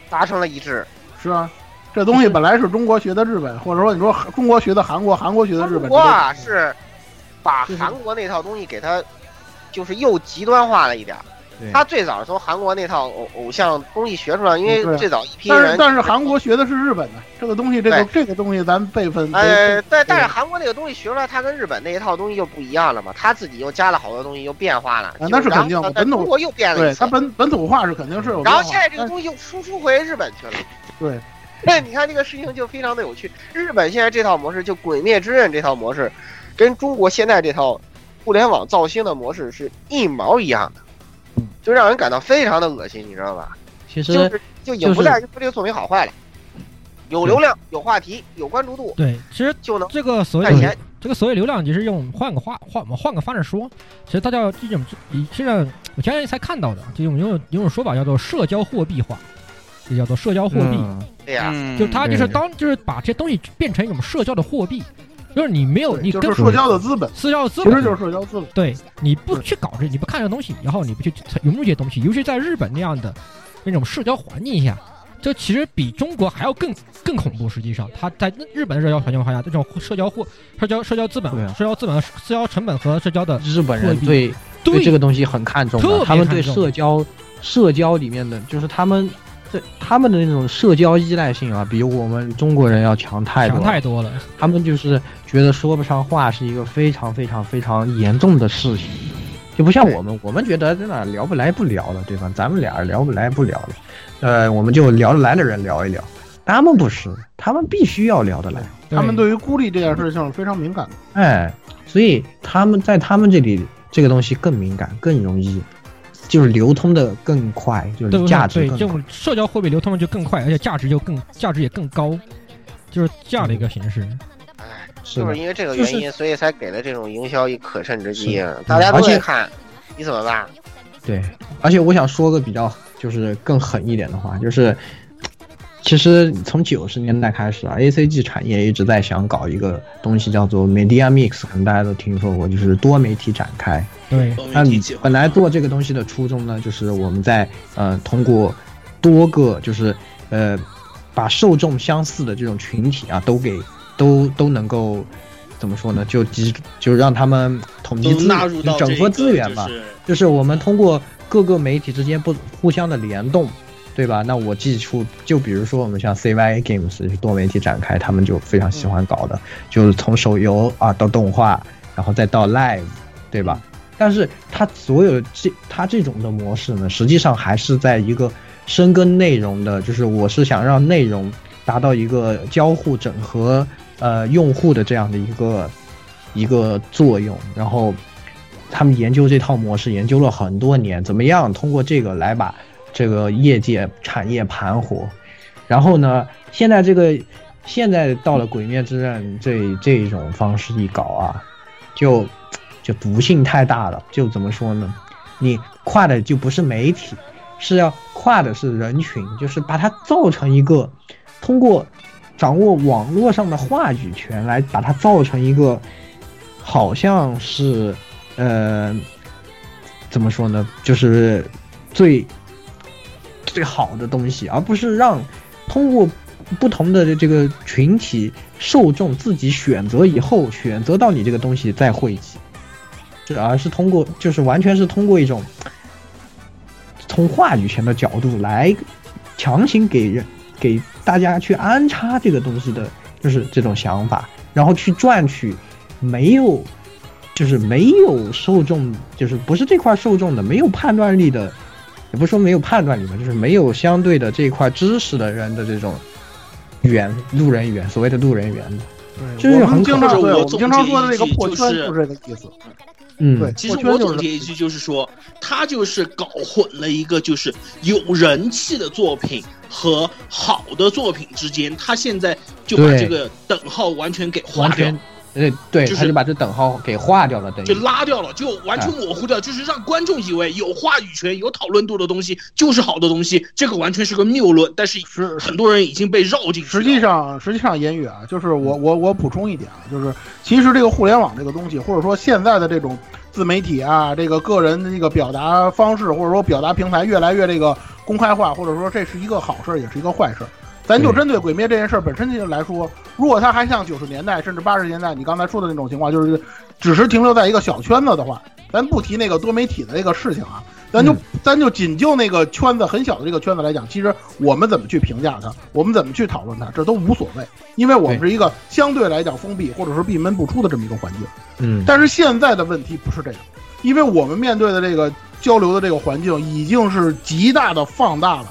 达成了一致。是啊，这东西本来是中国学的日本，或者说你说中国学的韩国，韩国学的日本，中国啊是把韩国那套东西给它，就是又极端化了一点他最早是从韩国那套偶偶像东西学出来，因为最早一批但是人。但是韩国学的是日本的这个东西，这个这个东西咱辈分。呃，对但但是韩国那个东西学出来，它跟日本那一套东西就不一样了嘛，他自己又加了好多东西，又变化了。啊那是肯定的本土中国又变了对它。本本土化是肯定是有。然后现在这个东西又输出回日本去了。对，那你看这个事情就非常的有趣。日本现在这套模式，就《鬼灭之刃》这套模式，跟中国现在这套互联网造星的模式是一毛一样的，就让人感到非常的恶心，你知道吧？其实就是就也不在于这个作品好坏了，有流量、有话题、有关注度，对，其实就能这个所谓赚钱的这个所谓流量，其实用换个话换我们换个方式说，其实它叫这种现在我前两天才看到的，这种有有种说法叫做社交货币化，这叫做社交货币。嗯对呀、嗯就是它就是当就是把这些东西变成一种社交的货币，就是你没有你跟就是社交的资本，社交的资本，其实就是社交资本。对，你不去搞这，你不看这东西，然后你不去融入这些东西，尤其在日本那样的那种社交环境下，这其实比中国还要更更恐怖。实际上，他在日本的社交环境下，这种社交货、社交社交资本、社交资本、社交成本和社交的日本人对对这个东西很看重的，他们对社交社交里面的，就是他们这他们的那种社交依赖性啊，比我们中国人要强太多强。太多了。他们就是觉得说不上话是一个非常非常非常严重的事情，就不像我们，我们觉得真的聊不来不聊了，对吧？咱们俩聊不来不聊了，呃，我们就聊得来的人聊一聊。他们不是，他们必须要聊得来，他们对于孤立这件事情是非常敏感的。哎，所以他们在他们这里这个东西更敏感，更容易，就是流通的更快，就是价值对，这更快。种社交货币流通的就更快，而且价值就更价值也更高，就是这样的一个形式。就是因为这个就是原因，所以才给了这种营销一可乘之机啊！大家都而且在看，你怎么办？对，而且我想说个比较就是更狠一点的话，就是其实从九十年代开始啊，A C G 产业一直在想搞一个东西叫做 Media Mix，可能大家都听说过，就是多媒体展开。对，那你本来做这个东西的初衷呢，就是我们在呃通过多个就是呃把受众相似的这种群体啊，都给都都能够怎么说呢？就集就让他们统计都资纳入到整合资源吧，就是就是我们通过各个媒体之间不互相的联动。对吧？那我寄出，就比如说我们像 CYA Games 是多媒体展开，他们就非常喜欢搞的，就是从手游啊到动画，然后再到 Live，对吧？但是它所有这它这种的模式呢，实际上还是在一个深耕内容的，就是我是想让内容达到一个交互整合呃用户的这样的一个一个作用，然后他们研究这套模式研究了很多年，怎么样通过这个来把这个业界产业盘活，然后呢，现在这个现在到了《鬼灭之刃》这这种方式一搞啊，就就毒性太大了。就怎么说呢？你跨的就不是媒体，是要跨的是人群，就是把它造成一个通过掌握网络上的话语权来把它造成一个好像是呃怎么说呢？就是最最好的东西，而不是让通过不同的这个群体受众自己选择以后选择到你这个东西再汇集，这而是通过就是完全是通过一种从话语权的角度来强行给人给大家去安插这个东西的，就是这种想法，然后去赚取没有就是没有受众，就是不是这块受众的没有判断力的。也不是说没有判断力吧，就是没有相对的这一块知识的人的这种缘路人缘，所谓的路人缘的，就是我很经常对，我我们经常说的那个破圈就是这个意思。嗯，对，其实我总结一句，就是说，他就是搞混了一个就是有人气的作品和好的作品之间，他现在就把这个等号完全给划掉呃对，就是他就把这等号给划掉了，等于就拉掉了，就完全模糊掉，就是让观众以为有话语权、有讨论度的东西就是好的东西，这个完全是个谬论。但是是很多人已经被绕进去。实际上，实际上，言语啊，就是我我我补充一点啊，就是其实这个互联网这个东西，或者说现在的这种自媒体啊，这个个人的这个表达方式，或者说表达平台越来越这个公开化，或者说这是一个好事儿，也是一个坏事儿。咱就针对《鬼灭》这件事儿本身来说，如果它还像九十年代甚至八十年代你刚才说的那种情况，就是只是停留在一个小圈子的话，咱不提那个多媒体的那个事情啊，咱就、咱就仅就那个圈子很小的这个圈子来讲，其实我们怎么去评价它，我们怎么去讨论它，这都无所谓，因为我们是一个相对来讲封闭或者说闭门不出的这么一个环境。嗯，但是现在的问题不是这样，因为我们面对的这个交流的这个环境已经是极大的放大了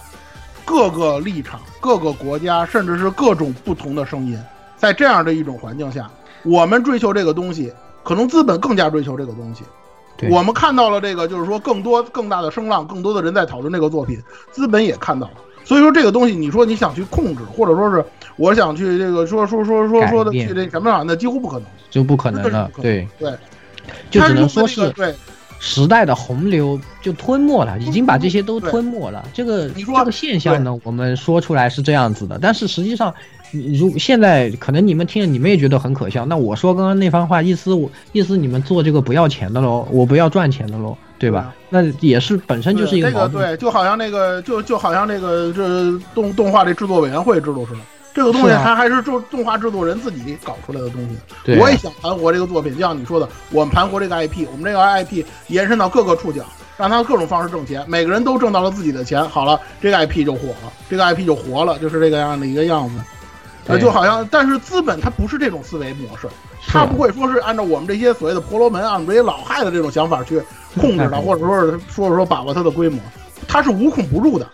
各个立场、各个国家，甚至是各种不同的声音。在这样的一种环境下，我们追求这个东西，可能资本更加追求这个东西。我们看到了这个，就是说更多更大的声浪，更多的人在讨论这个作品，资本也看到了。所以说这个东西，你说你想去控制，或者说是我想去这个说说说说说的去这什么样，那几乎不可能。就不可能了对，对，就只能说是这个对时代的洪流就吞没了，已经把这些都吞没了。这个这个现象呢，我们说出来是这样子的，但是实际上，你如现在可能你们听了，你们也觉得很可笑。那我说刚刚那番话，意思我意思你们做这个不要钱的喽，我不要赚钱的喽。对吧？那也是本身就是一这矛盾。个对，就好像那个就就好像那个这动动画这制作委员会制度似的，这个东西它还是动动画制作人自己搞出来的东西。对啊我也想盘活这个作品，就像你说的，我们盘活这个 IP，我们这个 IP 延伸到各个触角，让它各种方式挣钱，每个人都挣到了自己的钱，好了，这个 IP 就火了，这个 IP 就活了，就是这个样的一个样子。呃，对就好像，但是资本它不是这种思维模式，它不会说是按照我们这些所谓的婆罗门、按我们这些老害的这种想法去控制它，或者说是说说把握它的规模，它是无孔不入的。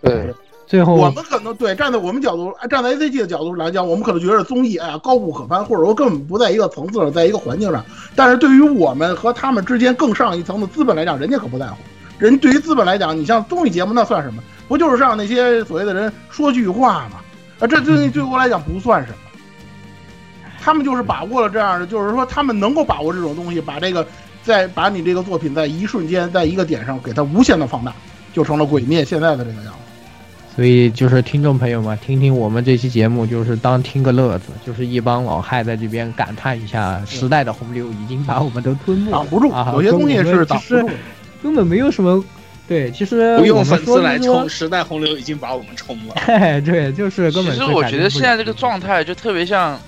对，最后我们可能对站在我们角度，站在 ACG 的角度来讲，我们可能觉得综艺哎呀高不可攀，或者说根本不在一个层次上，在一个环境上。但是对于我们和他们之间更上一层的资本来讲，人家可不在乎。人对于资本来讲，你像综艺节目那算什么？不就是让那些所谓的人说句话吗？啊，这这对我来讲不算什么。他们就是把握了这样的，就是说他们能够把握这种东西，把这个在把你这个作品在一瞬间，在一个点上给它无限的放大，就成了鬼灭现在的这个样子。所以就是听众朋友们，听听我们这期节目，就是当听个乐子，就是一帮老汉在这边感叹一下，时代的洪流已经把我们都吞没了，挡不住啊，有些东西是挡不其实住。根本没有什么。对，其实不用粉丝来冲，时代洪流已经把我们冲了。嘿，对，就是根本其实我觉得现在这个状态就特别像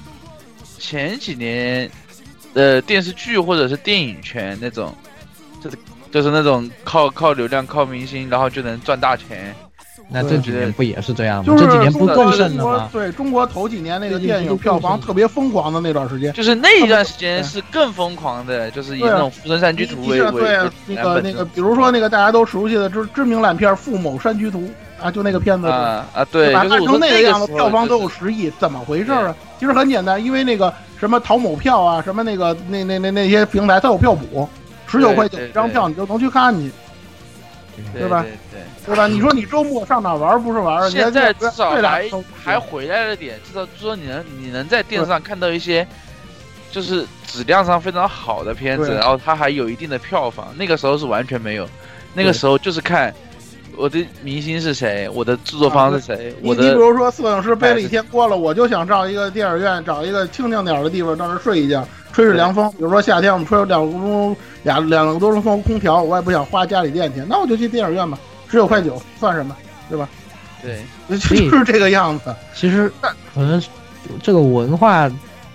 前几年的电视剧或者是电影圈那种，就是就是那种靠靠流量、靠明星，然后就能赚大钱。那这几年不也是这样吗？就是这几年不更中国甚的吗？对中国头几年那个电影票房特别疯狂的那段时间，就是那一段时间是更疯狂的，就是以那种《富春山居图》为为那个那个，比如说那个大家都熟悉的知知名烂片《富某山居图》啊，就那个片子啊啊，对，吧？按就是我说成那个样子，票房都有十亿，怎么回事儿啊？其实很简单，因为那个什么淘某票啊，什么那个那那那那些平台，它有票补，十九块九一张票，你就能去看去，对对吧对对对吧？你说你周末上哪玩不是玩？你现在还至少还还回来了点，至少说你能你能在电视上看到一些，就是质量上非常好的片子，然后它还有一定的票房。那个时候是完全没有，那个时候就是看我的明星是谁，我的制作方是谁，你我的你比如说，摄影师背了一天锅了，我就想找一个电影院，找一个清静点的地方，到那睡一觉，吹吹凉风。比如说夏天我们吹两个钟俩两个多钟风空调，我也不想花家里电钱，那我就去电影院吧，十九块九算什么，对吧？对，就 是这个样子。其实可能这个文化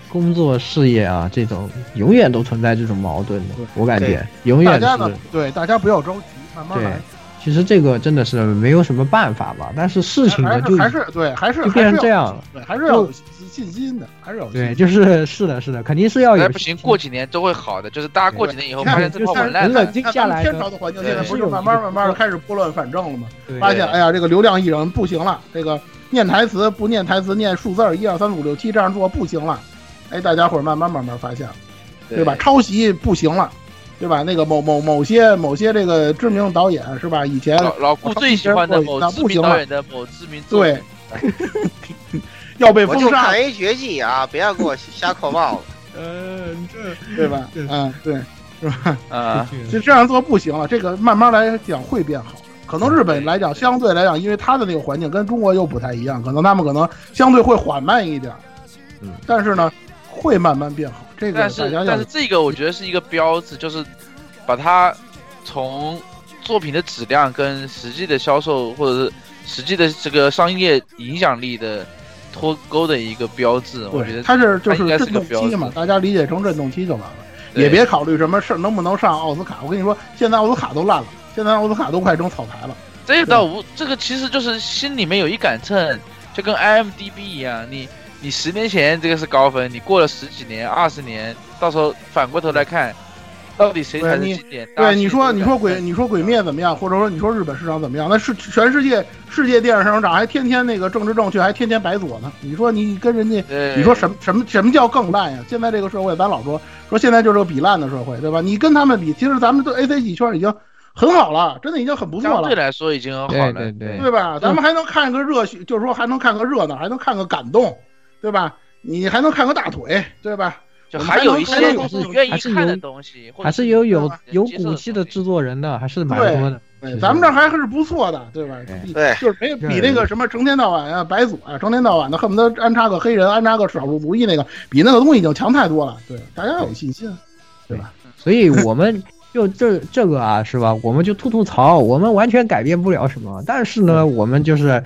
工作事业啊，这种永远都存在这种矛盾的，我感觉永远大家呢是。，对大家不要着急，慢慢来。，其实这个真的是没有什么办法吧，但是事情还呢就是还是对，还是就变成还是要这样了。对，还是要有信心的，还是要有信对，就是是的，是的，肯定是要有哎不行，过几年都会好的，就是大家过几年以后发现这泡沫烂冷，静下来天朝的环境现在不是慢慢慢慢的开始拨乱反正了吗？发现哎呀，这个流量艺人不行了，这个念台词不念台词，念数字儿一二三四五六七这样做不行了。哎，大家伙儿慢慢慢慢发现了，对吧？抄袭不行了，对吧？那个某某某些某些这个知名导演是吧？以前老老顾最喜欢的某知名那不行了，导演的某知名对，要被我就封杀，看一绝技啊，不要给我瞎扣帽子。嗯，这 对吧？嗯，对，是吧？啊，就这样做不行了，这个慢慢来讲会变好。可能日本来讲，相对来讲，因为它的那个环境跟中国又不太一样，可能他们可能相对会缓慢一点。嗯，但是呢，会慢慢变好。这个但是但是这个我觉得是一个标志，就是把它从作品的质量跟实际的销售或者是实际的这个商业影响力的脱钩的一个标志。我觉得，它是就是震动期嘛，大家理解成震动期就完了，也别考虑什么事能不能上奥斯卡。我跟你说，现在奥斯卡都烂了，现在奥斯卡都快成草台了。这倒无，这个其实就是心里面有一杆秤，就跟 IMDB 一样，你你十年前这个是高分，你过了十几年、二十年，到时候反过头来看，到底谁才是对你经典？大家对，你说你说鬼，你说鬼灭怎么样？或者说你说日本市场怎么样？那是全世界世界电视市场还天天那个政治正确，还天天白左呢。你说你跟人家，你说什么什么什么叫更烂呀？现在这个社会，咱老说说现在就是个比烂的社会，对吧？你跟他们比，其实咱们的 A C G 圈已经很好了，真的已经很不错了相对。来说已经很好了，对对对对吧？咱们还能看个热血，就是说还能看个热闹，还能看个感动，对吧？你还能看个大腿，对吧？就我们还有一些愿意还是有看的东西，还是有有有骨气的制作人的，还是蛮多的。对，咱们这儿还是不错的，对吧？对就是没比那个什么成天到晚啊白左啊，成天到晚的恨不得安插个黑人，安插个少数族裔那个，比那个东西已经强太多了。对，大家要有信心，对吧？所以我们就这这个啊，是吧？我们就吐吐槽，我们完全改变不了什么。但是呢，我们就是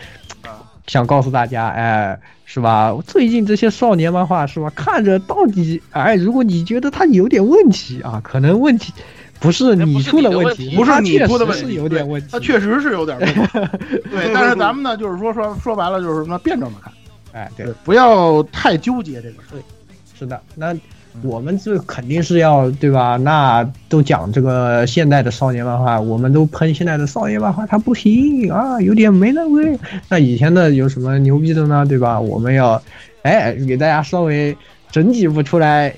想告诉大家，哎，是吧？最近这些少年漫画是吧？看着到底，哎，如果你觉得它有点问题啊，可能问题不是你出的问题，不是你出的问题，是有点问题。它确实是有点问题。对，但是咱们呢，就是说说说白了，就是什么辩证的看，哎，对对，，不要太纠结这个事儿。是的，那我们这肯定是要对吧？那都讲这个现代的少年漫画，我们都喷现在的少年漫画，它不行啊，有点没那味。那以前的有什么牛逼的呢？对吧？我们要哎给大家稍微整几部出来。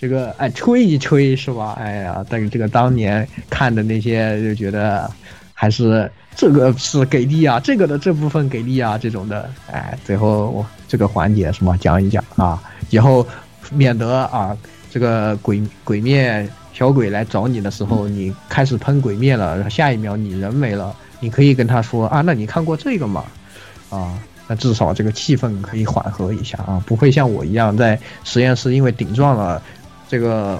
这个哎，吹一吹是吧？哎呀，但是这个当年看的那些就觉得还是这个是给力啊，这个的这部分给力啊，这种的，哎，最后这个环节什么讲一讲啊，以后免得啊这个鬼鬼灭小鬼来找你的时候，你开始喷鬼灭了，然后下一秒你人没了，你可以跟他说啊，那你看过这个吗？啊，那至少这个气氛可以缓和一下啊，不会像我一样在实验室因为顶撞了这个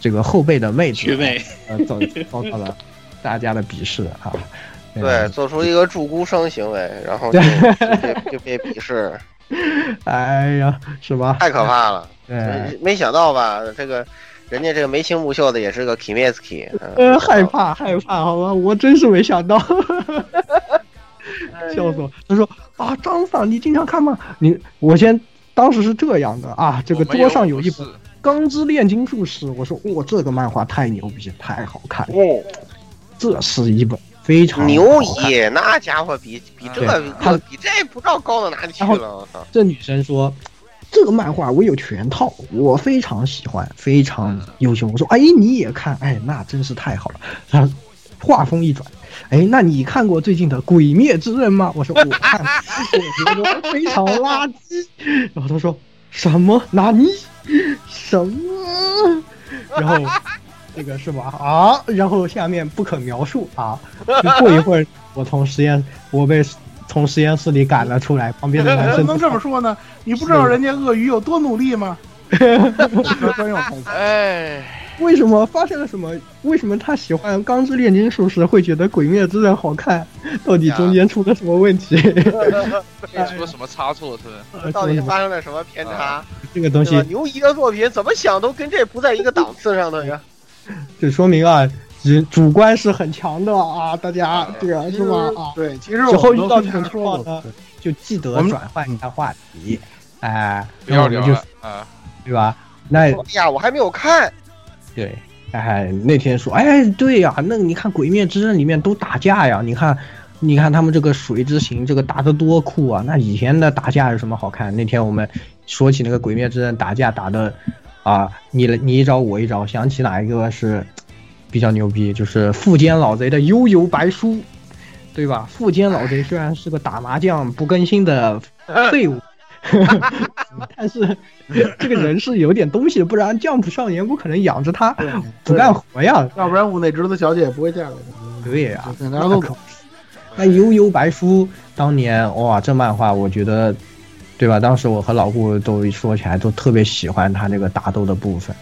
这个后辈的妹子，学妹，呃，遭遭到了 大家的鄙视啊。对，做出一个助孤生行为，然后就就被就被鄙视，哎呀，是吧？太可怕了。对，没没想到吧？这个人家这个眉清目秀的也是个 Kimetsuki，呃，害怕害怕，好吧，我真是没想到，笑死我！他说啊，张桑，你经常看吗？你我先当时是这样的啊，这个桌上有一本《钢之炼金术师》，我说哇，这个漫画太牛逼，太好看了，哦，这是一本非常牛好看一，那家伙比比这个他比这不知道高到哪里去了。这女生说。这个漫画我有全套，我非常喜欢，非常优秀。我说，哎，你也看？哎，那真是太好了。他话锋一转，哎，那你看过最近的《鬼灭之刃》吗？我说我看，我觉得非常垃圾。然后他说什么？哪尼？什么？然后这个是吧？啊，然后下面不可描述啊。就过一会儿，我从实验，我被从实验室里赶了出来，旁边的男生 能这么说呢？你不知道人家鳄鱼有多努力吗？专用台词。哎，为什么发生了什么？为什么他喜欢《钢之炼金术师》会觉得《鬼灭之刃》好看？到底中间出了什么问题？出了什么差错是吧？到底发生了什么偏差？这个东西，牛一的作品怎么想都跟这不在一个档次上的呀。这说明啊，人主观是很强的啊，大家这个是吧？啊，对，其实之后遇到这这种情况呢，就记得转换一下话题，哎，不要聊就了啊，对吧？那哎呀，我还没有看。对，哎，那天说，哎，对呀，那你看《鬼灭之刃》里面都打架呀，你看，你看他们这个水之行，这个打得多酷啊！那以前的打架有什么好看？那天我们说起那个《鬼灭之刃》打架打的，啊，你你一招我一招，想起哪一个是比较牛逼？就是富坚老贼的悠悠白书，对吧？富坚老贼虽然是个打麻将不更新的废物。但是这个人是有点东西，不然将普少年不可能养着他不干活呀，要不然屋内直子小姐也不会嫁给他。对呀、大家都可那悠悠白书当年哇，这漫画我觉得，对吧？当时我和老顾都说起来都特别喜欢他那个打斗的部分，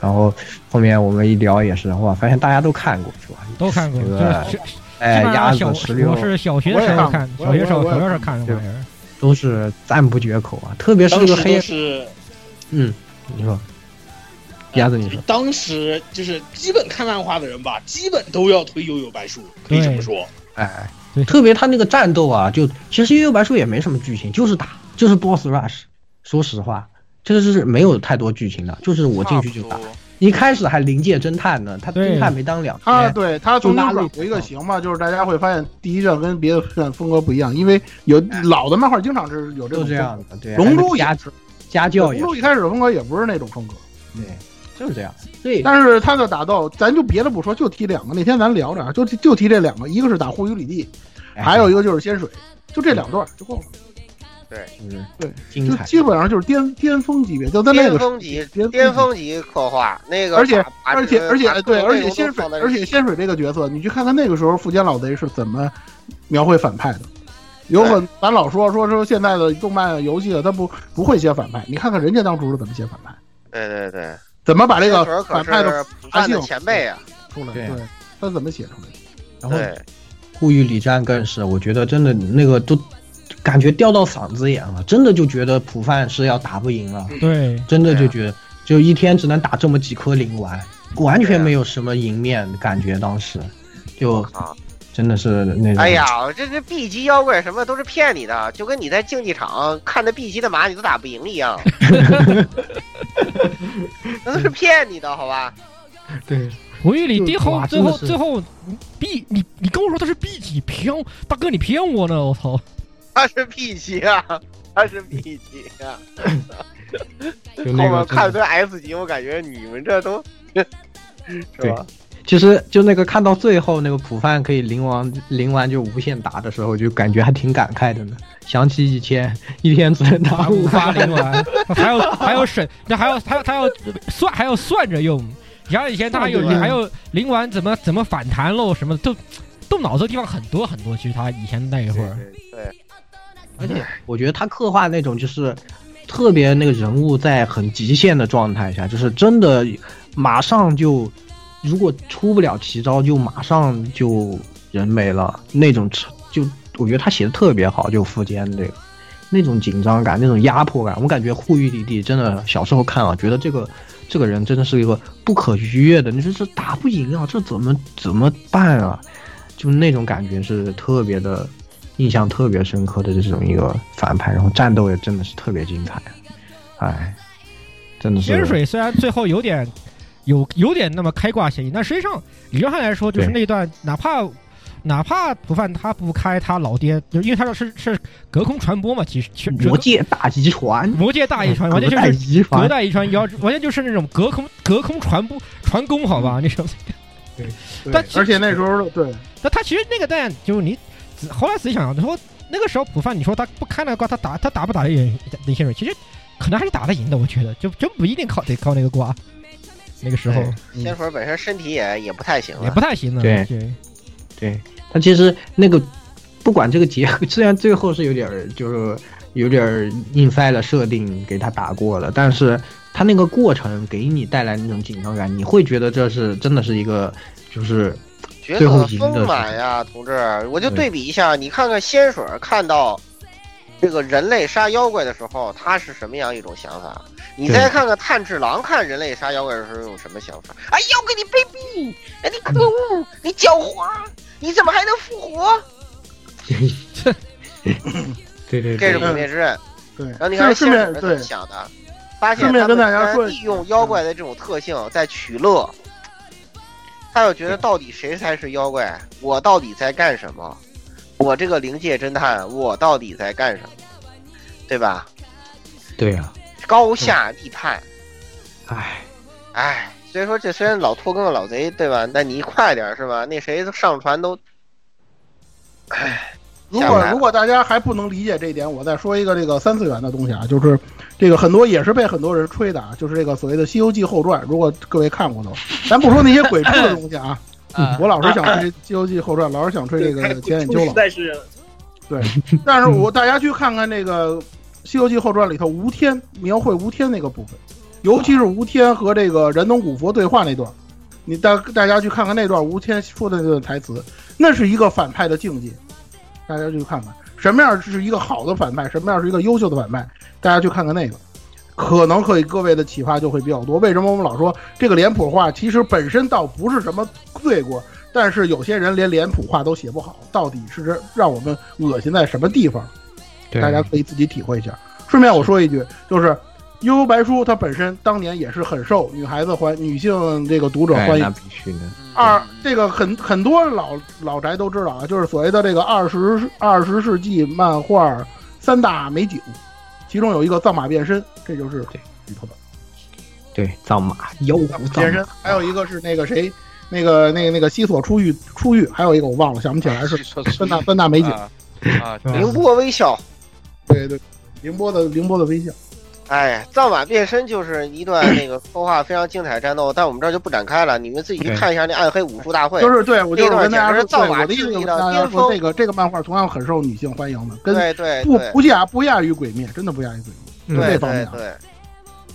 然后后面我们一聊也是哇，发现大家都看过是吧？都看过，这个就是哎，鸭子十六我是小学的时候看，小学时候小学时候看的玩意儿。都是赞不绝口啊，特别是个黑，是嗯，你说，鸭子你说，当时就是基本看漫画的人吧，基本都要推悠悠白书，可以这么说。哎，特别他那个战斗啊，就其实《悠悠白书》也没什么剧情，就是打，就是 boss rush。说实话，这个是没有太多剧情的，就是我进去就打。一开始还临界侦探呢，他侦探没当两他天，对他从就拉了有一个形嘛，就是大家会发现第一卷跟别的卷风格不一样，因为有老的漫画经常是有这种就这样的，对。龙珠也是家教也龙珠一开始的风格也不是那种风格，对，就是这样。对，但是他的打斗，咱就别的不说，就提两个。那天咱聊着，就就提这两个，一个是打护宇里地，哎还有一个就是仙水，就这两段就够了。对，嗯，对，精彩。就基本上就是巅巅峰级别，就在那个巅峰级巅峰级刻画那个，而且而且而且对，而且仙水，而且仙水这个角色，你去看看那个时候富坚老贼是怎么描绘反派的。有很，咱老说说说现在的动漫游戏，他不不会写反派，你看看人家当初是怎么写反派，对对对，怎么把这个反派的是不断的前辈啊，出来，对。对他怎么写出来的？然后对，护狱里战更是，我觉得真的那个都感觉掉到嗓子眼了，真的就觉得普范是要打不赢了，对，真的就觉得就一天只能打这么几颗灵丸，完全没有什么赢面感觉，当时。就啊，真的是那种。哎呀，这这 B 级妖怪什么都是骗你的，就跟你在竞技场看着 B 级的马你都打不赢一样，那都是骗你的，好吧？对，回忆里就最后最后 B 你你跟我说他是 B 级，骗大哥你骗我呢，我操！他是 P 级啊，他是 B 级啊。后就那个面看堆 S 级，我感觉你们这都 是吧？其实就那个看到最后那个普范可以灵王灵丸就无限打的时候，就感觉还挺感慨的呢。想起以前一天只能打五五发灵丸，还有还有省，那还要还要还要算还要算着用。像以前他还有还有灵丸怎么怎么反弹喽，什么都动脑子的地方很多很多。其实他以前那一会儿，对，而且我觉得他刻画那种就是特别那个人物在很极限的状态下，就是真的马上就如果出不了奇招，就马上就人没了那种，就我觉得他写的特别好，就富坚这个那种紧张感、那种压迫感，我感觉护玉弟弟真的小时候看啊，觉得这个这个人真的是一个不可逾越的，你说这打不赢啊，这怎么怎么办啊？就那种感觉是特别的。印象特别深刻的这种一个反派，然后战斗也真的是特别精彩，哎，真的是。仙水虽然最后有点有有点那么开挂嫌疑，但实际上理论上来说，就是那段哪怕哪怕不犯他不开他老爹，就因为他说是是隔空传播嘛，其实其魔界大遗传，魔界大遗传完全就是隔代遗传，要完全就是那种隔空隔空传播传功，好吧？那种。对，但而且那时候对，那他其实那个弹就是你。后来仔细想想，你说那个时候普范，你说他不开那个挂，他打他打不打得赢林仙水？其实可能还是打得赢的，我觉得就真不一定靠得靠那个挂。那个时候，仙佛本身身体也也不太行，也不太行了。对对，他其实那个不管这个结合，虽然最后是有点就是有点硬塞了设定给他打过了，但是他那个过程给你带来那种紧张感，你会觉得这是真的是一个就是。角色丰满呀，同志！我就对比一下，你看看仙水看到这个人类杀妖怪的时候，他是什么样一种想法？你再看看炭治郎看人类杀妖怪的时候有什么想法？哎，妖怪你卑鄙！哎，你可恶！你狡猾！你怎么还能复活？对对，这是毁灭之刃。对，然后你看仙水对想的，发现他们利用妖怪的这种特性在取乐。他又觉得到底谁才是妖怪？我到底在干什么？我这个灵界侦探，我到底在干什么？对吧？对呀、啊，高下立判。唉，唉，所以说这虽然老拖更的老贼，对吧？那你快点是吧？那谁上传都，唉。如果如果大家还不能理解这一点，我再说一个这个三次元的东西啊，就是这个很多也是被很多人吹的啊，就是这个所谓的《西游记后传》。如果各位看过的，咱不说那些鬼畜的东西啊，我老是想 吹《西游记后传》，老是想吹这个简眼秋老。但是，对，但是我大家去看看那个《西游记后传》里头吴天描绘吴天那个部分，尤其是吴天和这个人农古佛对话那段，你大大家去看看那段吴天说的那段台词，那是一个反派的境界。大家去看看什么样是一个好的反派，什么样是一个优秀的反派，大家去看看那个，可能可以各位的启发就会比较多。为什么我们老说这个脸谱化其实本身倒不是什么罪过，但是有些人连脸谱化都写不好，到底是让我们恶心在什么地方？大家可以自己体会一下。顺便我说一句，就是《悠悠白书》它本身当年也是很受女孩子欢、女性这个读者欢迎。那必须的。二这个很很多老老宅都知道啊，就是所谓的这个二十二十世纪漫画三大美景，其中有一个藏马变身，这就是里头的。对，藏马妖狐变身，还有一个是那个谁，那个那个那个西索出狱出狱，还有一个我忘了，想不起来是三大三大美景。啊，凌波微笑，对对，凌波的凌波的微笑。哎，藏马变身就是一段那个刻画非常精彩的战斗，但我们这儿就不展开了，你们自己去看一下那暗黑武术大会。就是对，我就是跟大家说，藏马我的意思跟大家说，这个这个漫画同样很受女性欢迎的，跟对对不不亚不亚于鬼灭，真的不亚于鬼灭。对这方面对对。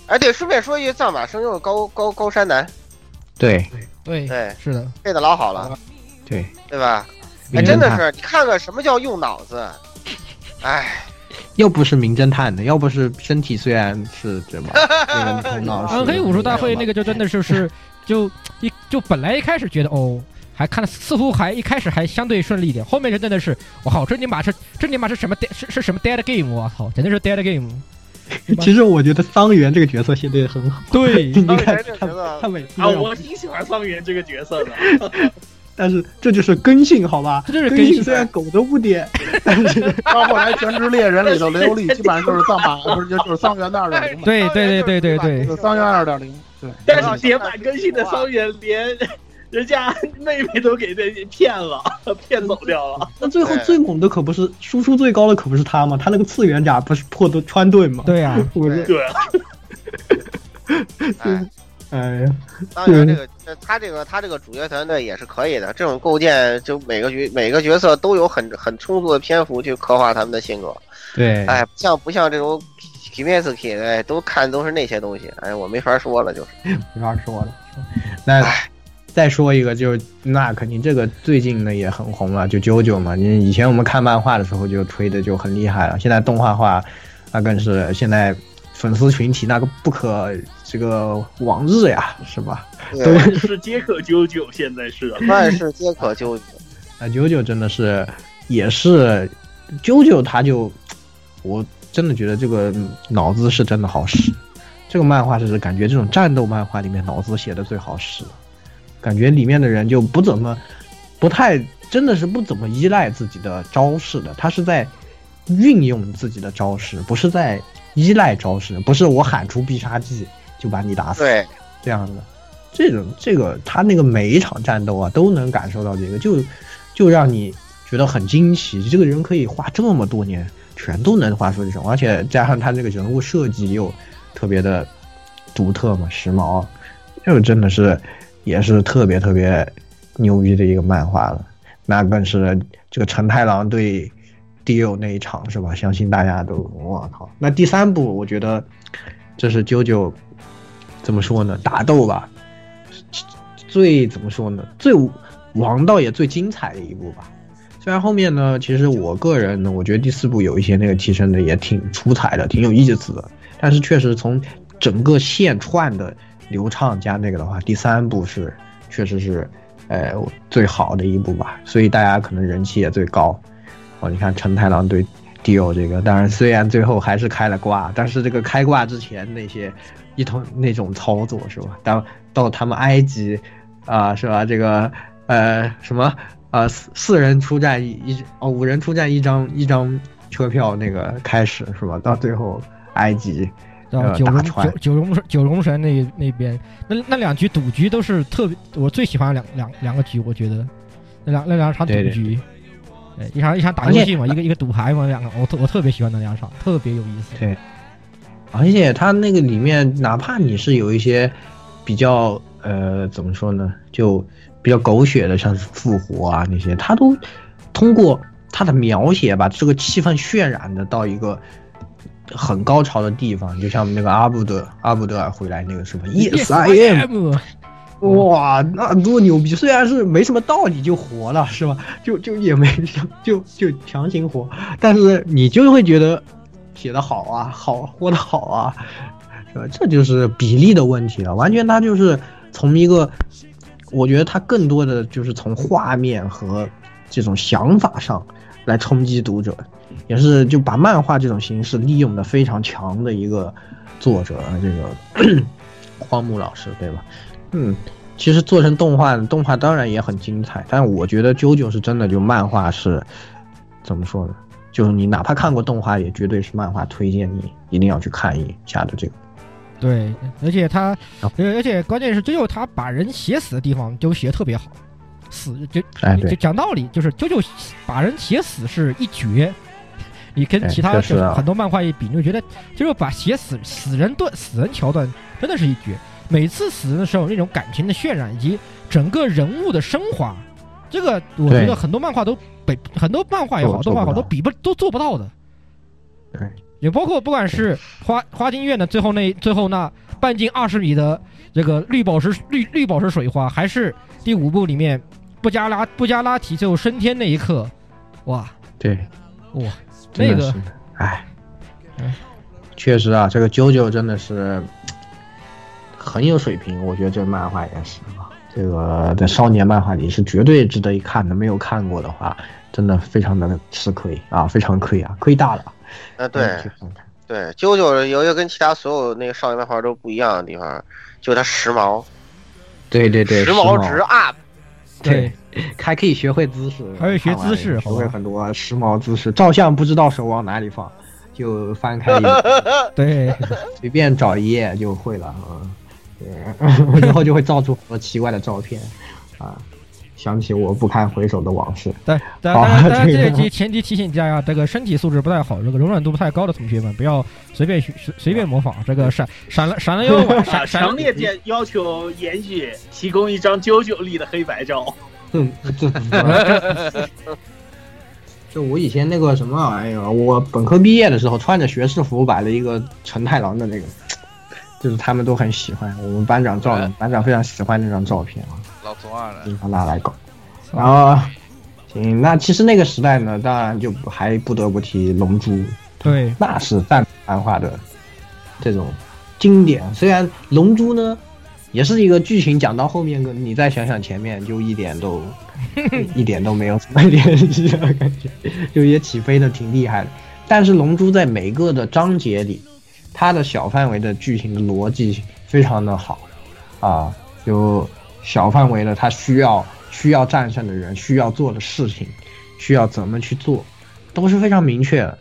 哎，对，顺便说一句，藏马声优高高高山男。对对对，是的，配的老好了，对对吧？哎，真的是，你看看什么叫用脑子，哎，要不是名侦探的，要不是身体虽然是对吧？那个头脑暗黑武术大会那个就真的就是 就一就本来一开始觉得哦。还看似乎还一开始还相对顺利一点，后面就真的是，我靠，这尼玛是这尼玛是什么 dead 是是什么 dead game？我操，简直是 dead game。其实我觉得桑原这个角色写的也很好。对，你看这个角色他每次啊，我挺喜欢桑原这个角色的。但是这就是根性，好吧？根这就是根性虽然狗都不点，但是到后来《全职猎人》里头，雷欧利基本上就是藏马，不是就就是桑原的二点零嘛，对对对对对对就是桑原二点零。对，但是点满根性的桑原连人家妹妹都给人骗了，骗走掉了。那最后最猛的可不是输出最高的可不是他吗？他那个次元甲不是破盾穿盾吗？对呀、对啊，哎，哎呀，当然这个这他这个他这个主角团队也是可以的，这种构建就每个角每个角色都有很很充足的篇幅去刻画他们的性格。对，哎，不像不像这种 Kimetsuki，哎，都看都是那些东西，哎，我没法说了，就是。没法说了。那再说一个，就是那肯定这个最近呢也很红了，就 JoJo 嘛。你以前我们看漫画的时候就吹的就很厉害了，现在动画化，那更是现在粉丝群体那个不可这个往日呀，是吧？对，万事皆可啾啾，现在是。万事皆可啾啾。那啾啾真的是也是啾啾，他就我真的觉得这个脑子是真的好使。这个漫画是感觉这种战斗漫画里面脑子写的最好使，感觉里面的人就不怎么不太真的是不怎么依赖自己的招式的，他是在运用自己的招式，不是在依赖招式，不是我喊出必杀技就把你打死。对，这样的，这种这个他那个每一场战斗啊，都能感受到这个，就就让你觉得很惊奇，这个人可以画这么多年，全都能画出这种，而且加上他这个人物设计又特别的独特嘛，时髦，就真的是也是特别特别牛逼的一个漫画了。那更是这个陈太郎对迪欧那一场是吧？相信大家都我靠。那第三部我觉得这是啾啾怎么说呢？打斗吧，最怎么说呢？最王道也最精彩的一部吧。虽然后面呢，其实我个人呢，我觉得第四部有一些那个提升的也挺出彩的，挺有意思的。但是确实从整个线串的流畅加那个的话，第三部是确实是呃最好的一部吧，所以大家可能人气也最高。哦，你看陈太郎对 Dio 这个，当然虽然最后还是开了挂，但是这个开挂之前那些一通那种操作是吧？到到他们埃及啊、是吧？这个呃什么呃四四人出战一一哦五人出战一张一张车票那个开始是吧？到最后埃及呃然后九龙九九龙九龙神那那边，那那两局赌局都是特别我最喜欢两两两个局，我觉得那两那两场赌局，对一场一场打游戏嘛，一个一个赌牌嘛，两个我特我特别喜欢那两场，特别有意思。对，而且它那个里面，哪怕你是有一些比较呃怎么说呢，就比较狗血的，像是复活啊那些，它都通过它的描写把这个气氛渲染的到一个很高潮的地方，就像那个阿布德阿布德尔回来那个什么 Yes I am。哇，那多牛逼！虽然是没什么道理就活了，是吧？就就也没就就强行活，但是你就会觉得写的好啊，好活的好啊，是吧？这就是比例的问题了，完全他就是从一个，我觉得他更多的就是从画面和这种想法上来冲击读者，也是就把漫画这种形式利用的非常强的一个作者，这个 荒木老师，对吧？嗯，其实做成动画，动画当然也很精彩，但我觉得啾啾是真的，就漫画是怎么说呢？就是你哪怕看过动画，也绝对是漫画推荐你一定要去看一下的这个。对，而且他，哦而且关键是啾啾他把人写死的地方都写得特别好，死就哎就讲道理，就是啾啾把人写死是一绝。你跟哎其他确实啊就是很多漫画一比，你就觉得就是把写死死人段、死人桥段真的是一绝。每次死人的时候，那种感情的渲染以及整个人物的升华，这个我觉得很多漫画都北很多漫画也好，动画好做做不到。都比不都做不到的。对，也包括不管是花花京院的最后那最后那半径二十米的这个绿宝石绿绿宝石水花，还是第五部里面布加拉布加拉提最后升天那一刻，哇。对，哇，那个哎，确实啊，这个啾啾真的是很有水平，我觉得这漫画也是。啊，这个在少年漫画里是绝对值得一看的，没有看过的话，真的非常的吃亏啊，非常亏啊，亏大了。啊，对对，啾啾有一个跟其他所有那个少年漫画都不一样的地方，就它时髦，对对对，时髦值 up。对，还可以学会姿势，还会学姿势学会很多时髦姿势。照相不知道手往哪里放，就翻开一 对，随便找一页就会了，嗯，对，然后就会照出很多奇怪的照片，啊，想起我不堪回首的往事。但但好当然，当然这个这提前提提醒大家，这个身体素质不太好，这个柔软度不太高的同学们，不要随便学随随便模仿。这个闪闪了闪了腰 闪闪闪强烈建要求严许提供一张九九力的黑白照。嗯，这就我以前那个什么，哎呀，我本科毕业的时候穿着学士服摆了一个陈太郎的那个，就是他们都很喜欢，我们班长照的，班长非常喜欢那张照片啊，老中二了，经常拿来搞。然后，行，那其实那个时代呢，当然就还不得不提《龙珠》，对，那是战漫画的这种经典。虽然《龙珠》呢，也是一个剧情讲到后面，跟你再想想前面，就一点都 一点都没有什么联系的感觉，就也起飞的挺厉害的。但是《龙珠》在每个的章节里，它的小范围的剧情的逻辑非常的好啊，就小范围的它需要需要战胜的人需要做的事情，需要怎么去做，都是非常明确的。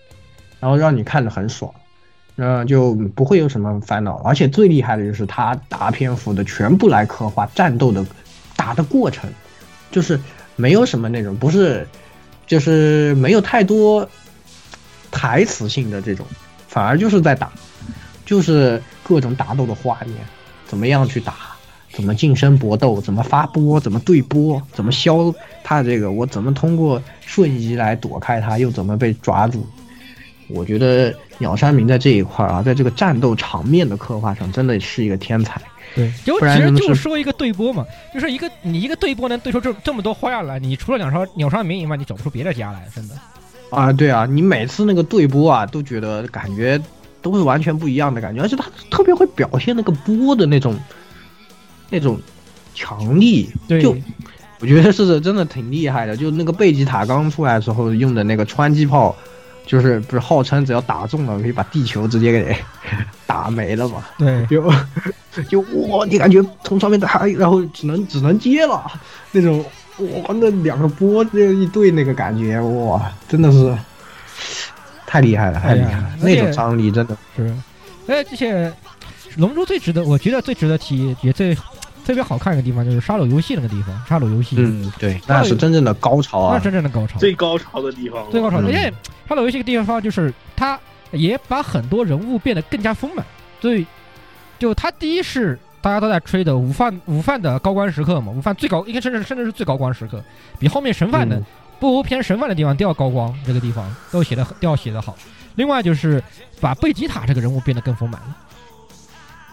然后让你看着很爽，嗯、就不会有什么烦恼。而且最厉害的就是他大篇幅的全部来刻画战斗的打的过程，就是没有什么那种不是，就是没有太多台词性的这种，反而就是在打，就是各种打斗的画面，怎么样去打。怎么近身搏斗？怎么发波？怎么对波？怎么消他这个？我怎么通过瞬移来躲开他？又怎么被抓住？我觉得鸟山明在这一块啊，在这个战斗场面的刻画上，真的是一个天才。对，就其实就说一个对波嘛，就是一个你一个对波能对出这这么多花样来，你除了鸟山鸟山明以外，你找不出别的家来，真的。啊，对啊，你每次那个对波啊，都觉得感觉都会完全不一样的感觉，而且他特别会表现那个波的那种那种强力，对就我觉得是真的挺厉害的。就那个贝吉塔刚出来的时候用的那个穿击炮，就是不是号称只要打中了可以把地球直接给 打没了嘛？对，就就哇，你感觉从上面打，然后只能只能接了那种，哇，那两个波这一对那个感觉，哇，真的是太厉害了，太厉害了，哎那种而且张力真的。是，哎，这些龙珠最值得，我觉得最值得提，也最特别好看一个地方就是沙鲁游戏那个地方，沙鲁游戏，嗯，对，那是真正的高潮啊。那是，真正的高潮，最高潮的地方，最高潮。嗯。而且沙鲁游戏这个地方就是它也把很多人物变得更加丰满，所以就它第一是。大家都在吹的午饭午饭的高光时刻嘛，午饭最高应该甚至甚至是最高光时刻，比后面神饭的嗯不如偏神饭的地方都要高光，这个地方都写的都要写的好。另外就是把贝吉塔这个人物变得更丰满了，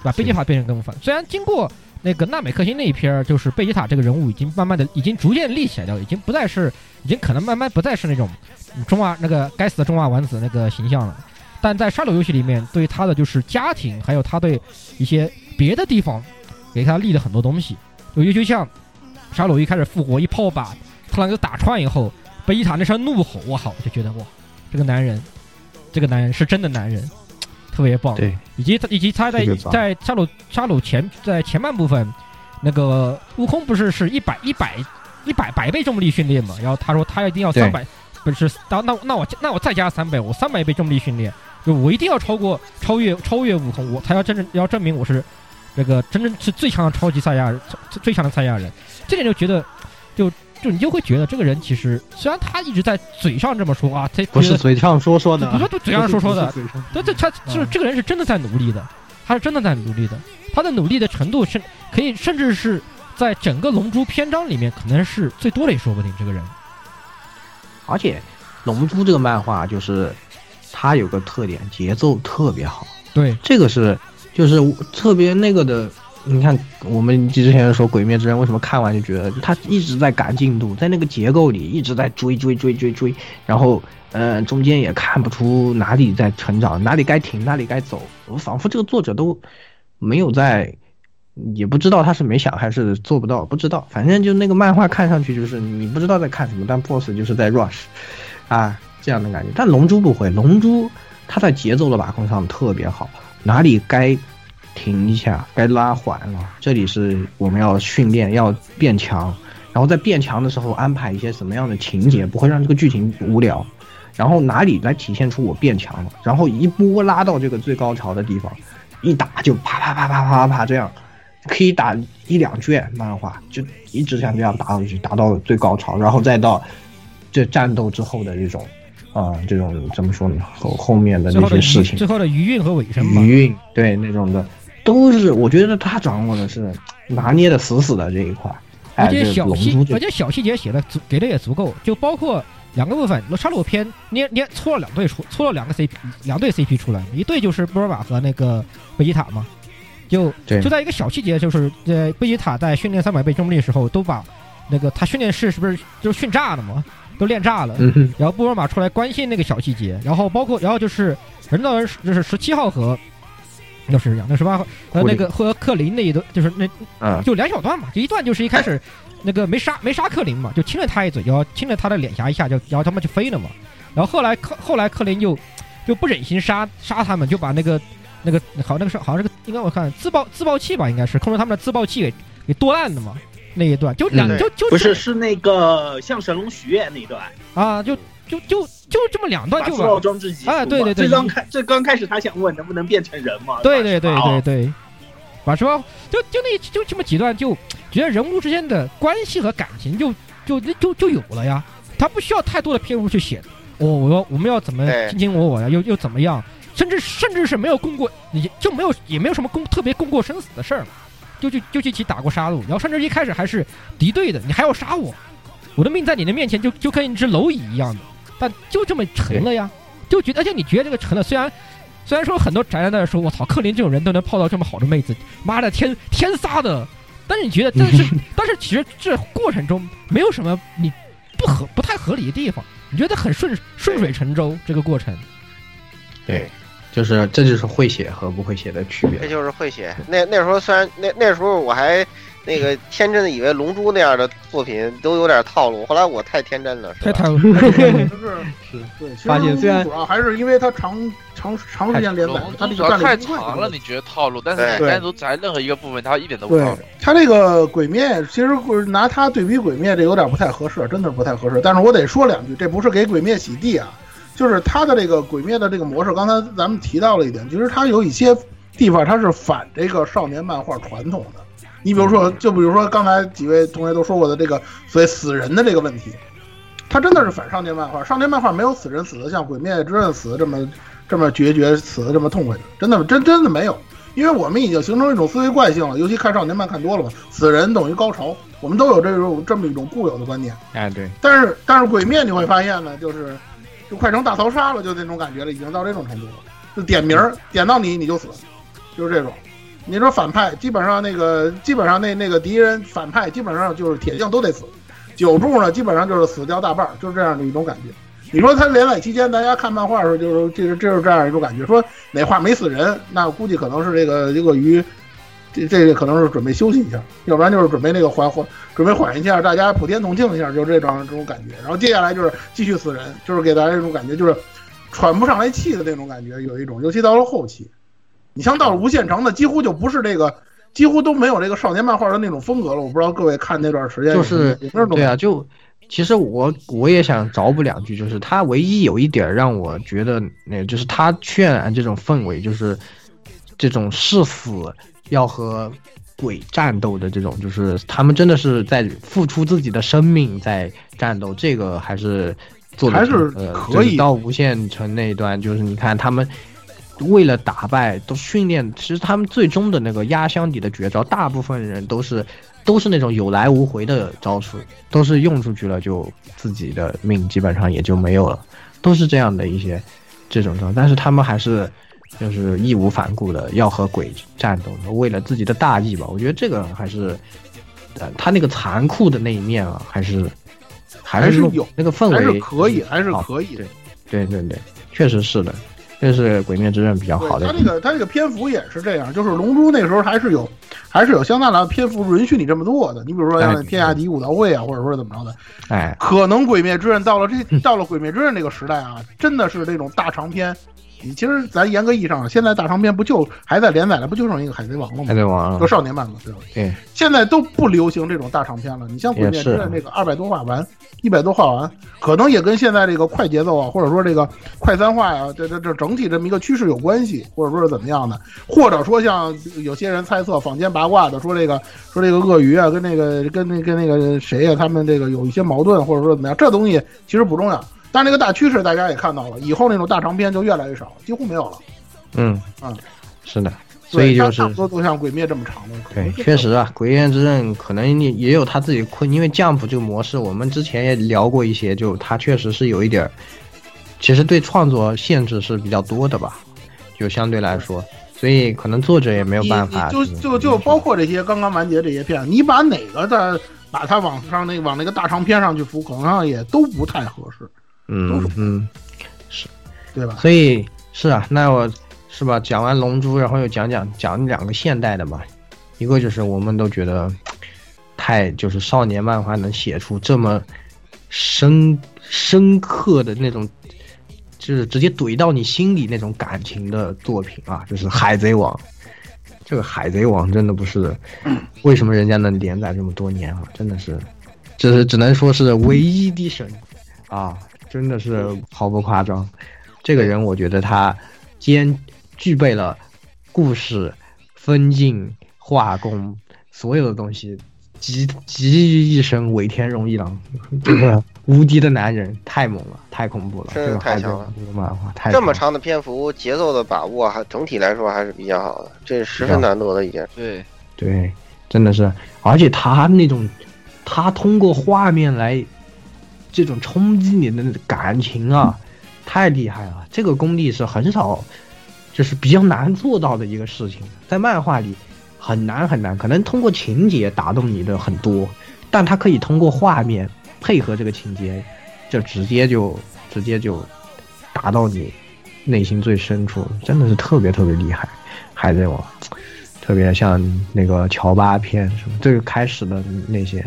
把贝吉塔变得更丰满。虽然经过那个纳美克星那一篇，就是贝吉塔这个人物已经慢慢的已经逐渐立起来了，已经不再是已经可能慢慢不再是那种中二那个该死的中二丸子那个形象了。但在沙鲁游戏里面，对他的就是家庭，还有他对一些别的地方，给他立了很多东西。就就像沙鲁一开始复活，一炮把特兰克打穿以后，贝吉塔那声怒吼，我靠，我就觉得哇，这个男人，这个男人是真的男人，特别棒。对，以及他以及他在在沙鲁沙鲁前在前半部分，那个悟空不是是一百一百一百百倍重力训练嘛？然后他说他一定要对三百，不是那那那我那我再加三百，我三百倍重力训练，就我一定要超过超越超越悟空，我才要真正要证明我是这个真正是最强的超级赛亚人，最最强的赛亚人。这点就觉得就。就你就会觉得这个人其实虽然他一直在嘴上这么说啊，他不是嘴上说说的啊，不是就嘴上说说的不是嘴上但这他就是这个人是真的在努力的，他是真的在努力的，他的努力的程度是可以，甚至是在整个《龙珠》篇章里面可能是最多的，也说不定。这个人，而且《龙珠》这个漫画就是它有个特点，节奏特别好。对，这个是就是特别那个的。你看，我们之前说《鬼灭之刃》，为什么看完就觉得他一直在赶进度，在那个结构里一直在追追追追追，然后呃中间也看不出哪里在成长，哪里该停，哪里该走，我仿佛这个作者都没有在，也不知道他是没想还是做不到，不知道，反正就那个漫画看上去就是你不知道在看什么，但 BOSS 就是在 rush，啊这样的感觉。但龙珠不会，龙珠它在节奏的把控上特别好，哪里该。停一下，该拉缓了。这里是我们要训练，要变强，然后在变强的时候安排一些什么样的情节，不会让这个剧情无聊。然后哪里来体现出我变强了？然后一波拉到这个最高潮的地方，一打就啪啪啪啪啪啪啪这样，可以打一两卷漫画，就一直像这样打上去，打到最高潮，然后再到这战斗之后的这种啊，这种怎么说呢？后后面的那些事情，最后的余韵和尾声嘛。余韵对那种的。都是我觉得他掌握的是拿捏的死死的这一块，而且小细而且小细节写的足给的也足够，就包括两个部分，沙鲁篇捏捏搓了两对出搓了两个 CP 两对 CP 出来，一对就是波尔玛和那个贝吉塔嘛，就就在一个小细节，就是呃贝吉塔在训练三百倍重力的时候，都把那个他训练室是不是就训炸了嘛，都练炸了，然后波尔玛出来关心那个小细节，然后包括然后就是人造人就是十七号和。又是两那十八号，呃，那个和克林那一段，就是那，就两小段嘛，就一段就是一开始，那个没杀没杀克林嘛，就亲了他一嘴，然后亲了他的脸颊一下，就然后他们就飞了嘛。然后后来克后来克林就就不忍心杀杀他们，就把那个那个好那个是好像是个应该我看自爆自爆器吧，应该是控制他们的自爆器给给剁烂的嘛。那一段就两就就不是是那个向神龙许愿那一段啊，就。就就就这么两段就把装置啊，对对对，最刚开最刚开始他想问能不能变成人嘛，对对对对对，把什么就就那就这么几段就觉得人物之间的关系和感情就就就就有了呀，他不需要太多的篇幅去写，哦，我要我们要怎么卿卿我我呀，又又怎么样，甚至甚至是没有共过，你就没有也没有什么共特别共过生死的事儿嘛，就就就一起打过杀戮，然后甚至一开始还是敌对的，你还要杀我，我的命在你的面前就就跟一只蝼蚁一样的。但就这么成了呀，就觉得，而且你觉得这个成了，虽然虽然说很多宅男在那说，我操，克林这种人都能泡到这么好的妹子，妈的天天杀的，但是你觉得，但是但是其实这过程中没有什么你不合不太合理的地方，你觉得很顺顺水成舟这个过程，对，就是这就是会写和不会写的区别，这就是会写。那那时候虽然那那时候我还。那个 天真的以为《龙珠》那样的作品都有点套路，后来我太天真了，太套路。就是 是，对，发现虽然主要还是因为它长长长时间连载，它主要太长了，你觉得套路？但是单独在任何一个部分，它一点都不套路。它这个《鬼灭》其实拿它对比《鬼灭》这有点不太合适，真的不太合适。但是我得说两句，这不是给《鬼灭》洗地啊，就是它的这个《鬼灭》的这个模式。刚才咱们提到了一点，其实它有一些地方它是反这个少年漫画传统的。你比如说，就比如说刚才几位同学都说过的这个所谓死人的这个问题，它真的是反少年漫画。少年漫画没有死人死的像《鬼灭之刃》死的这么这么决绝，死的这么痛快的，真的真真的没有。因为我们已经形成一种思维惯性了，尤其看少年漫看多了嘛，死人等于高潮，我们都有这种这么一种固有的观念。哎，对。但是但是《鬼灭》你会发现呢，就是就快成大逃杀了，就那种感觉了，已经到这种程度了，就点名点到你你就死，就是这种。你说反派基本上那个基本上那那个敌人反派基本上就是铁匠都得死，九柱呢基本上就是死掉大半，就是这样的一种感觉。你说他连载期间大家看漫画的时候，就是这是这是这样一种感觉，说哪话没死人，那估计可能是这个鳄鱼，这这个可能是准备休息一下，要不然就是准备那个缓缓准备缓一下，大家普天同庆一下，就这种这种感觉。然后接下来就是继续死人，就是给大家这种感觉，就是喘不上来气的那种感觉，有一种，尤其到了后期。你像到了无限城的，几乎就不是这个，几乎都没有这个少年漫画的那种风格了。我不知道各位看那段时间就是对啊，就其实我我也想找补两句，就是他唯一有一点让我觉得，那就是他渲染这种氛围，就是这种誓死要和鬼战斗的这种，就是他们真的是在付出自己的生命在战斗，这个还是做的还是可以。到无限城那一段，就是你看他们。为了打败，都训练。其实他们最终的那个压箱底的绝招，大部分人都是都是那种有来无回的招数，都是用出去了就自己的命基本上也就没有了，都是这样的一些这种招，但是他们还是就是义无反顾的要和鬼战斗，为了自己的大义吧。我觉得这个还是，呃，他那个残酷的那一面啊，还是还是有那个氛围还是可以，还是可以的。对对对，确实是的，这是《鬼灭之刃》比较好，的他这个他这个篇幅也是这样，就是《龙珠》那时候还是有，还是有相当的篇幅允许你这么做的。你比如说像哎天下第一武道会啊，或者说怎么着的，哎，可能《鬼灭之刃》到了这 到了《鬼灭之刃》这个时代啊，真的是这种大长篇。你其实咱严格意义上，现在大长篇不就还在连载了，不就剩一个《海贼王》了吗？海贼王和少年漫嘛，对吧？对，现在都不流行这种大长篇了。你像《鬼灭之刃》这个二百多话完，一百多话完，可能也跟现在这个快节奏啊，或者说这个快餐化呀、这这这整体这么一个趋势有关系，或者说是怎么样的，或者说像有些人猜测、坊间八卦的说这个说这个鳄鱼啊，跟那个跟那跟那个谁呀、他们这个有一些矛盾，或者说怎么样，这东西其实不重要。但这个大趋势大家也看到了，以后那种大长篇就越来越少，几乎没有了。嗯嗯，是的，所以就是差不多都像《鬼灭》这么长的。对，确实啊，《鬼灭之刃》可能也也有他自己困，因为 Jump 这个模式，我们之前也聊过一些，就它确实是有一点儿，其实对创作限制是比较多的吧，就相对来说，所以可能作者也没有办法。就就就包括这些刚刚完结这些片，你把哪个的把它往上那往那个大长篇上去扶，可能上也都不太合适，嗯嗯，是对吧？所以是啊，那我是吧？讲完《龙珠》，然后又讲讲讲两个现代的嘛，一个就是我们都觉得太就是少年漫画能写出这么深深刻的那种，就是直接怼到你心里那种感情的作品啊，就是《海贼王》。这个《海贼王》真的不是为什么人家能连载这么多年啊？真的是，这是只能说是唯一的神啊！真的是 毫不夸张。这个人，我觉得他兼具备了故事、分镜、画工所有的东西，集集于一身。尾田荣一郎，这 个无敌的男人，太猛了，太恐怖了。太强了这个漫画太强了这么长的篇幅，节奏的把握还整体来说还是比较好的，这是十分难得的一件事。对，对，真的是，而且他那种，他通过画面来这种冲击你的感情啊，太厉害了。这个功力是很少，就是比较难做到的一个事情，在漫画里很难很难，可能通过情节打动你的很多，但他可以通过画面配合这个情节，就直接就直接就打到你内心最深处，真的是特别特别厉害。海贼王。特别像那个乔巴篇什么最开始的那些，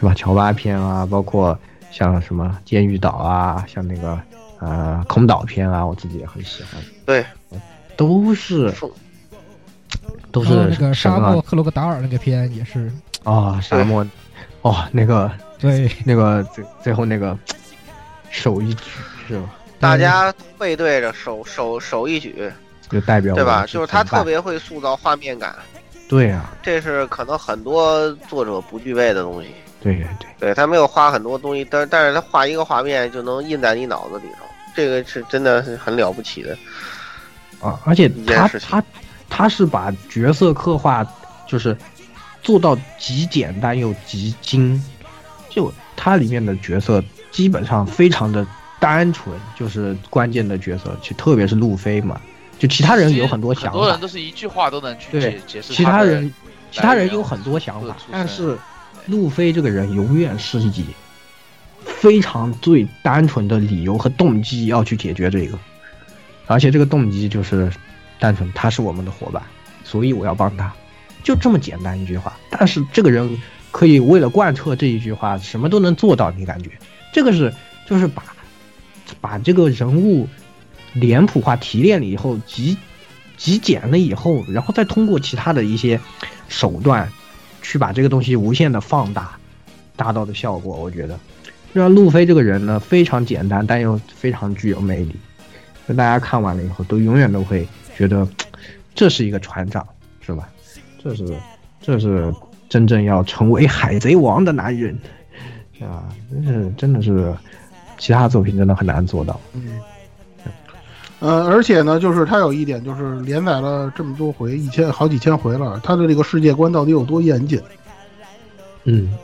是吧？乔巴篇啊，包括像什么监狱岛啊，像那个呃空岛篇啊，我自己也很喜欢。对，都是都是那个沙漠克罗克达尔那个片也是，啊，沙漠哦，那个对那个最最后那个手一举是吧？大家背对着手手手一举，就代表对吧？就是他特别会塑造画面感，对啊，这是可能很多作者不具备的东西。对对对，对他没有画很多东西，但但是他画一个画面就能印在你脑子里头，这个是真的是很了不起的。啊，而且他他他是把角色刻画就是做到极简单又极精，就他里面的角色基本上非常的单纯，就是关键的角色，就特别是路飞嘛，就其他人有很多想法很多人，都是一句话都能去解解释其他人其他人有很多想法但是路飞这个人永远是以非常最单纯的理由和动机要去解决这个，而且这个动机就是单纯，他是我们的伙伴，所以我要帮他，就这么简单一句话。但是这个人可以为了贯彻这一句话，什么都能做到，你感觉这个是就是把把这个人物脸谱化提炼了以后，极极简了以后，然后再通过其他的一些手段去把这个东西无限的放大，达到的效果，我觉得让路飞这个人呢非常简单，但又非常具有魅力。大家看完了以后，都永远都会觉得这是一个船长，是吧？这是这是真正要成为海贼王的男人啊！真是真的是，其他作品真的很难做到。嗯，呃，而且呢，就是它有一点，就是连载了这么多回，一千好几千回了，它的这个世界观到底有多严谨？嗯，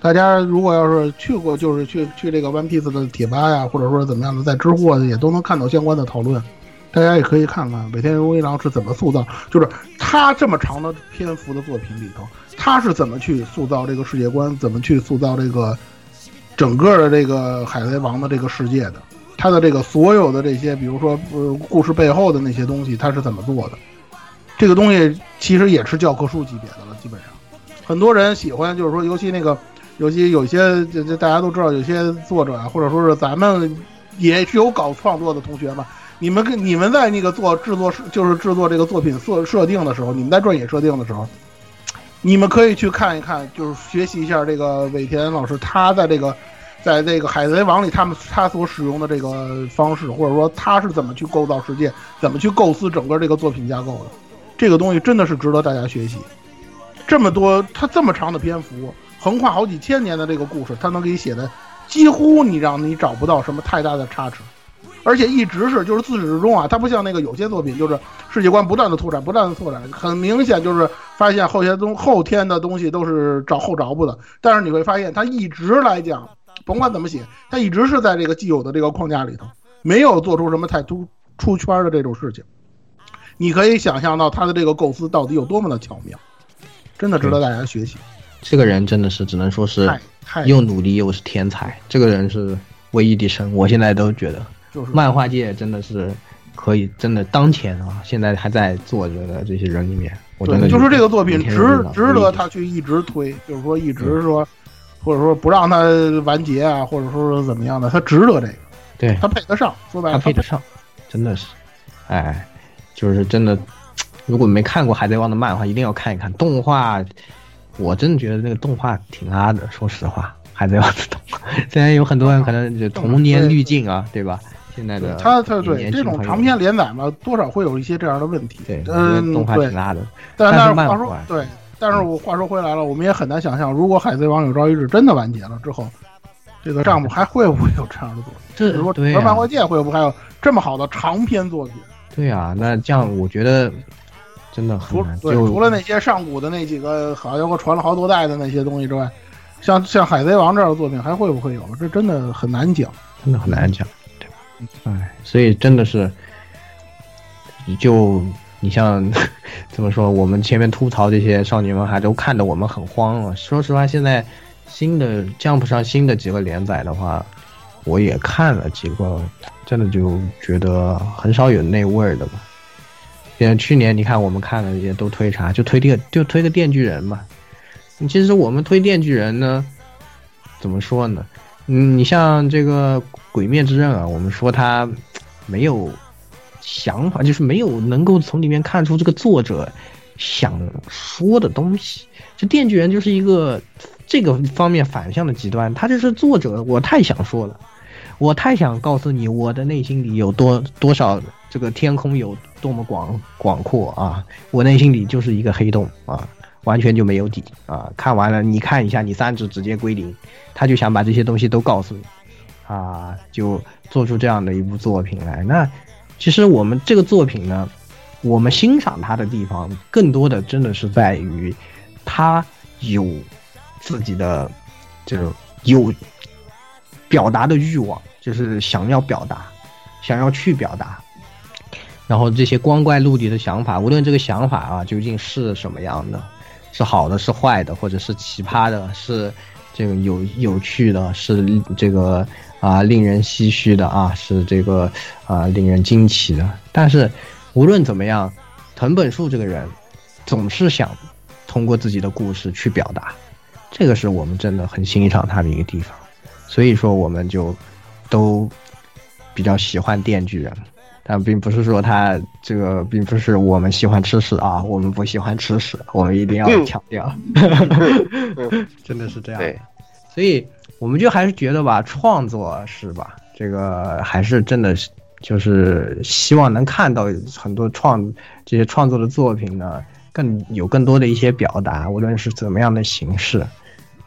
大家如果要是去过，就是去去这个 One Piece 的贴吧呀，或者说怎么样的，在知乎啊也都能看到相关的讨论。大家也可以看看尾田荣一郎是怎么塑造，就是他这么长的篇幅的作品里头，他是怎么去塑造这个世界观，怎么去塑造这个整个的这个海贼王的这个世界的，他的这个所有的这些，比如说呃故事背后的那些东西，他是怎么做的？这个东西其实也是教科书级别的了，基本上很多人喜欢，就是说，尤其那个，尤其有些这这大家都知道，有些作者啊，或者说是咱们也是有搞创作的同学嘛。你们跟你们在那个做制作就是制作这个作品设设定的时候，你们在撰写设定的时候，你们可以去看一看，就是学习一下这个尾田老师他在这个，在这个海贼王里他们他所使用的这个方式，或者说他是怎么去构造世界，怎么去构思整个这个作品架构的，这个东西真的是值得大家学习。这么多他这么长的篇幅，横跨好几千年的这个故事，他能给你写的几乎你让你找不到什么太大的差池。而且一直是就是自始至终啊，它不像那个有些作品，就是世界观不断的拓展，不断的拓展，很明显就是发现后些东后天的东西都是找后着不的。但是你会发现，它一直来讲，甭管怎么写，他一直是在这个既有的这个框架里头，没有做出什么太突出圈的这种事情。你可以想象到他的这个构思到底有多么的巧妙，真的值得大家学习。这个人真的是只能说是又努力又是天才，这个人是唯一的神，我现在都觉得。就是漫画界真的是可以，真的当前啊，现在还在做着的这些人里面，我真的就是这个作品值值得他去一直推，就是说一直说，或者说不让他完结啊，或者说怎么样的，他值得这个，对。他配得上，说白了他配得上，真的是，哎，就是真的，如果没看过海贼王的漫画，一定要看一看。动画，我真的觉得那个动画挺拉的，说实话，海贼王的动画，虽然有很多人可能就童年滤镜啊，对吧？现在的他他对这种长篇连载嘛，多少会有一些这样的问题。对，嗯，动画挺拉的。但但是漫画，对，但是我话说回来了，我们也很难想象，如果《海贼王》有朝一日真的完结了之后，这个账目还会不会有这样的作品？这如果对漫画界会不会还有这么好的长篇作品？对啊，那这样我觉得真的很难。对，除了那些上古的那几个，好家伙，传了好多代的那些东西之外，像像《海贼王》这样的作品还会不会有？这真的很难讲，真的很难讲。对吧哎，所以真的是，就你像 怎么说，我们前面吐槽这些少女们还都看得我们很慌了。说实话，现在新的 Jump 上新的几个连载的话，我也看了几个，真的就觉得很少有那味儿的吧。像去年你看我们看的那些都推啥，就推电就推个电锯人嘛。其实我们推电锯人呢，怎么说呢？嗯，你像这个《鬼灭之刃》啊，我们说他没有想法，就是没有能够从里面看出这个作者想说的东西。这《电锯人》就是一个这个方面反向的极端，他就是作者，我太想说了，我太想告诉你，我的内心里有多多少这个天空有多么广广阔啊，我内心里就是一个黑洞啊。完全就没有底啊！看完了，你看一下，你三指直接归零，他就想把这些东西都告诉你，啊，就做出这样的一部作品来。那其实我们这个作品呢，我们欣赏它的地方，更多的真的是在于，他有自己的这种有表达的欲望，就是想要表达，想要去表达。然后这些光怪陆离的想法，无论这个想法啊究竟是什么样的。是好的，是坏的，或者是奇葩的，是这个有有趣的，是这个啊令人唏嘘的啊，是这个啊令人惊奇的。但是无论怎么样，藤本树这个人总是想通过自己的故事去表达，这个是我们真的很欣赏他的一个地方。所以说，我们就都比较喜欢《电锯人》。但并不是说他这个，并不是我们喜欢吃屎啊，我们不喜欢吃屎，我们一定要强调，真的是这样。所以我们就还是觉得吧，创作是吧，这个还是真的是，就是希望能看到很多创这些创作的作品呢，更有更多的一些表达，无论是怎么样的形式，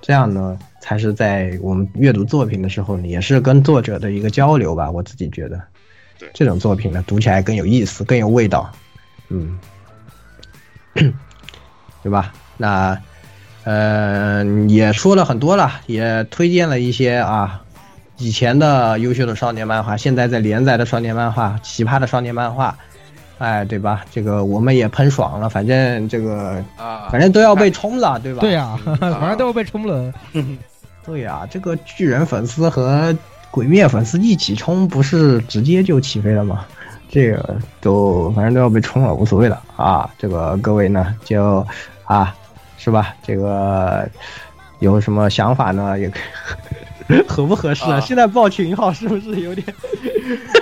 这样呢，才是在我们阅读作品的时候，也是跟作者的一个交流吧，我自己觉得。这种作品呢，读起来更有意思，更有味道，嗯，对吧？那呃，也说了很多了，也推荐了一些啊，以前的优秀的少年漫画，现在在连载的少年漫画，奇葩的少年漫画，哎，对吧？这个我们也喷爽了，反正这个啊，反正都要被冲了，对吧？对呀、反正都要被冲了。对呀、这个巨人粉丝和鬼灭粉丝一起冲，不是直接就起飞了吗？这个都反正都要被冲了，无所谓的啊。这个各位呢，就啊，是吧？这个有什么想法呢？也可以 合不合适啊？啊现在报群号是不是有点？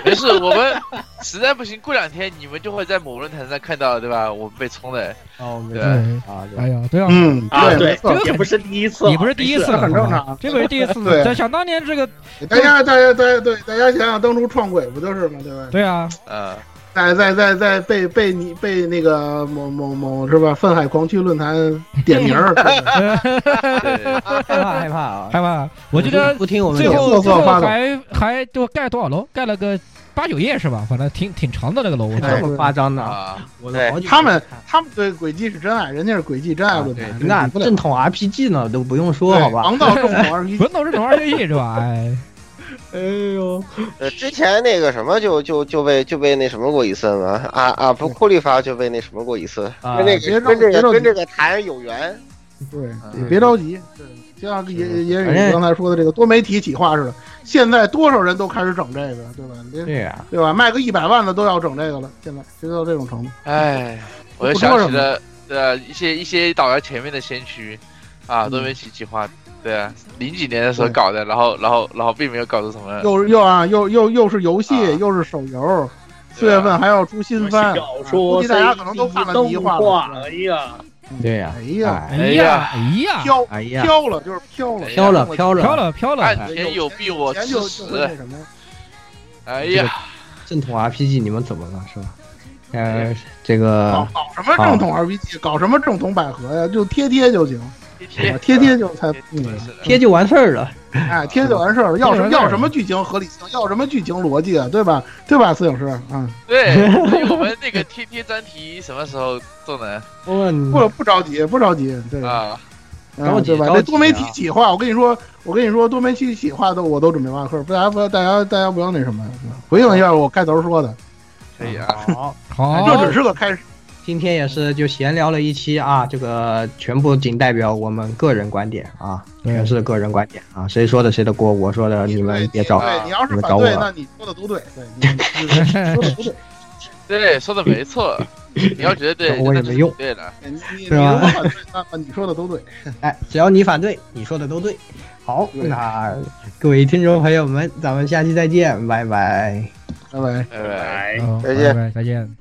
没事，我们实在不行，过两天你们就会在某论坛上看到，对吧？我们被冲的，哦，没对啊，哎呀，对啊，嗯，啊，对，这个，也不是第一次了，也不是第一次，很正常这个是第一次。对想想当年这个，大家大家大家对大家想想当初创鬼不就是吗？对吧？对啊，嗯，在在在在被被你被那个某某某是吧？愤海狂区论坛点名儿，对吧对，害怕害怕啊！害怕。我记得不听我们最后最后还还就盖多少楼？盖了个八九页是吧？反正挺挺长的那个楼。我这么夸张的，啊，对我的他们他们对轨迹是真爱，人家是轨迹真爱论坛，那正统 RPG 呢都不用说，好吧？王道正统 RPG，文斗这种 RPG 是吧？哎，哎呦，呃，之前那个什么就就就被就被那什么过一次嘛，啊啊，不库里法就被那什么过一次，啊跟那别着个跟这别着急个跟这个坛有缘，对，别着急，对，就像也也反正也刚才说的这个多媒体企划似的，现在多少人都开始整这个，对吧？连对呀，对吧？卖个一百万的都要整这个了，现在就到这种程度。哎，我就想起了呃一些一些倒在前面的先驱啊，多媒体企划，对啊，零几年的时候搞的，然后然后然后并没有搞出什么，又又啊又又又是游戏，啊。又是手游，四啊。月份还要出新番，小估说、计大家可能都看了迷动画画，了，哎呀，对呀，哎呀哎呀，哎呀，飘哎呀，飘了，就是飘了，飘了飘飘了，飘了，看前有必我之以前就就会时那，什么，哎呀，正统 RPG 你们怎么了是吧？呃，这个搞搞什么正统 RPG，搞什么正统百合呀？就贴贴就行，贴贴贴贴就才嗯，贴就完事儿了。哎，贴就完事儿了。要什么要什么剧情合理性，要什么剧情逻辑啊，对吧？对吧，摄影师啊？对，所以我们那个贴贴专题什么时候做呢？问不不着急，不着急，对啊，啊，对吧？着急着急这多媒体啊企划，我跟你说，我跟你说，多媒体企划都我都准备挖坑，不大家不要大家大家不要那什么，回应一下我开头说的，可以啊，好，好，这只是个开始。今天也是就闲聊了一期啊，这个全部仅代表我们个人观点啊，对全是个人观点啊，谁说的谁的锅，我说的你们别找，对你要是你们找我反对，那你说的都对，对，你你说的都对。对，说的没错，你要觉得对，我也没用对的，是吧那那你说的都对。哎，只要你反对，你说的都对。好，那各位听众朋友们，咱们下期再见，拜拜。拜拜。拜拜。再见拜拜再见。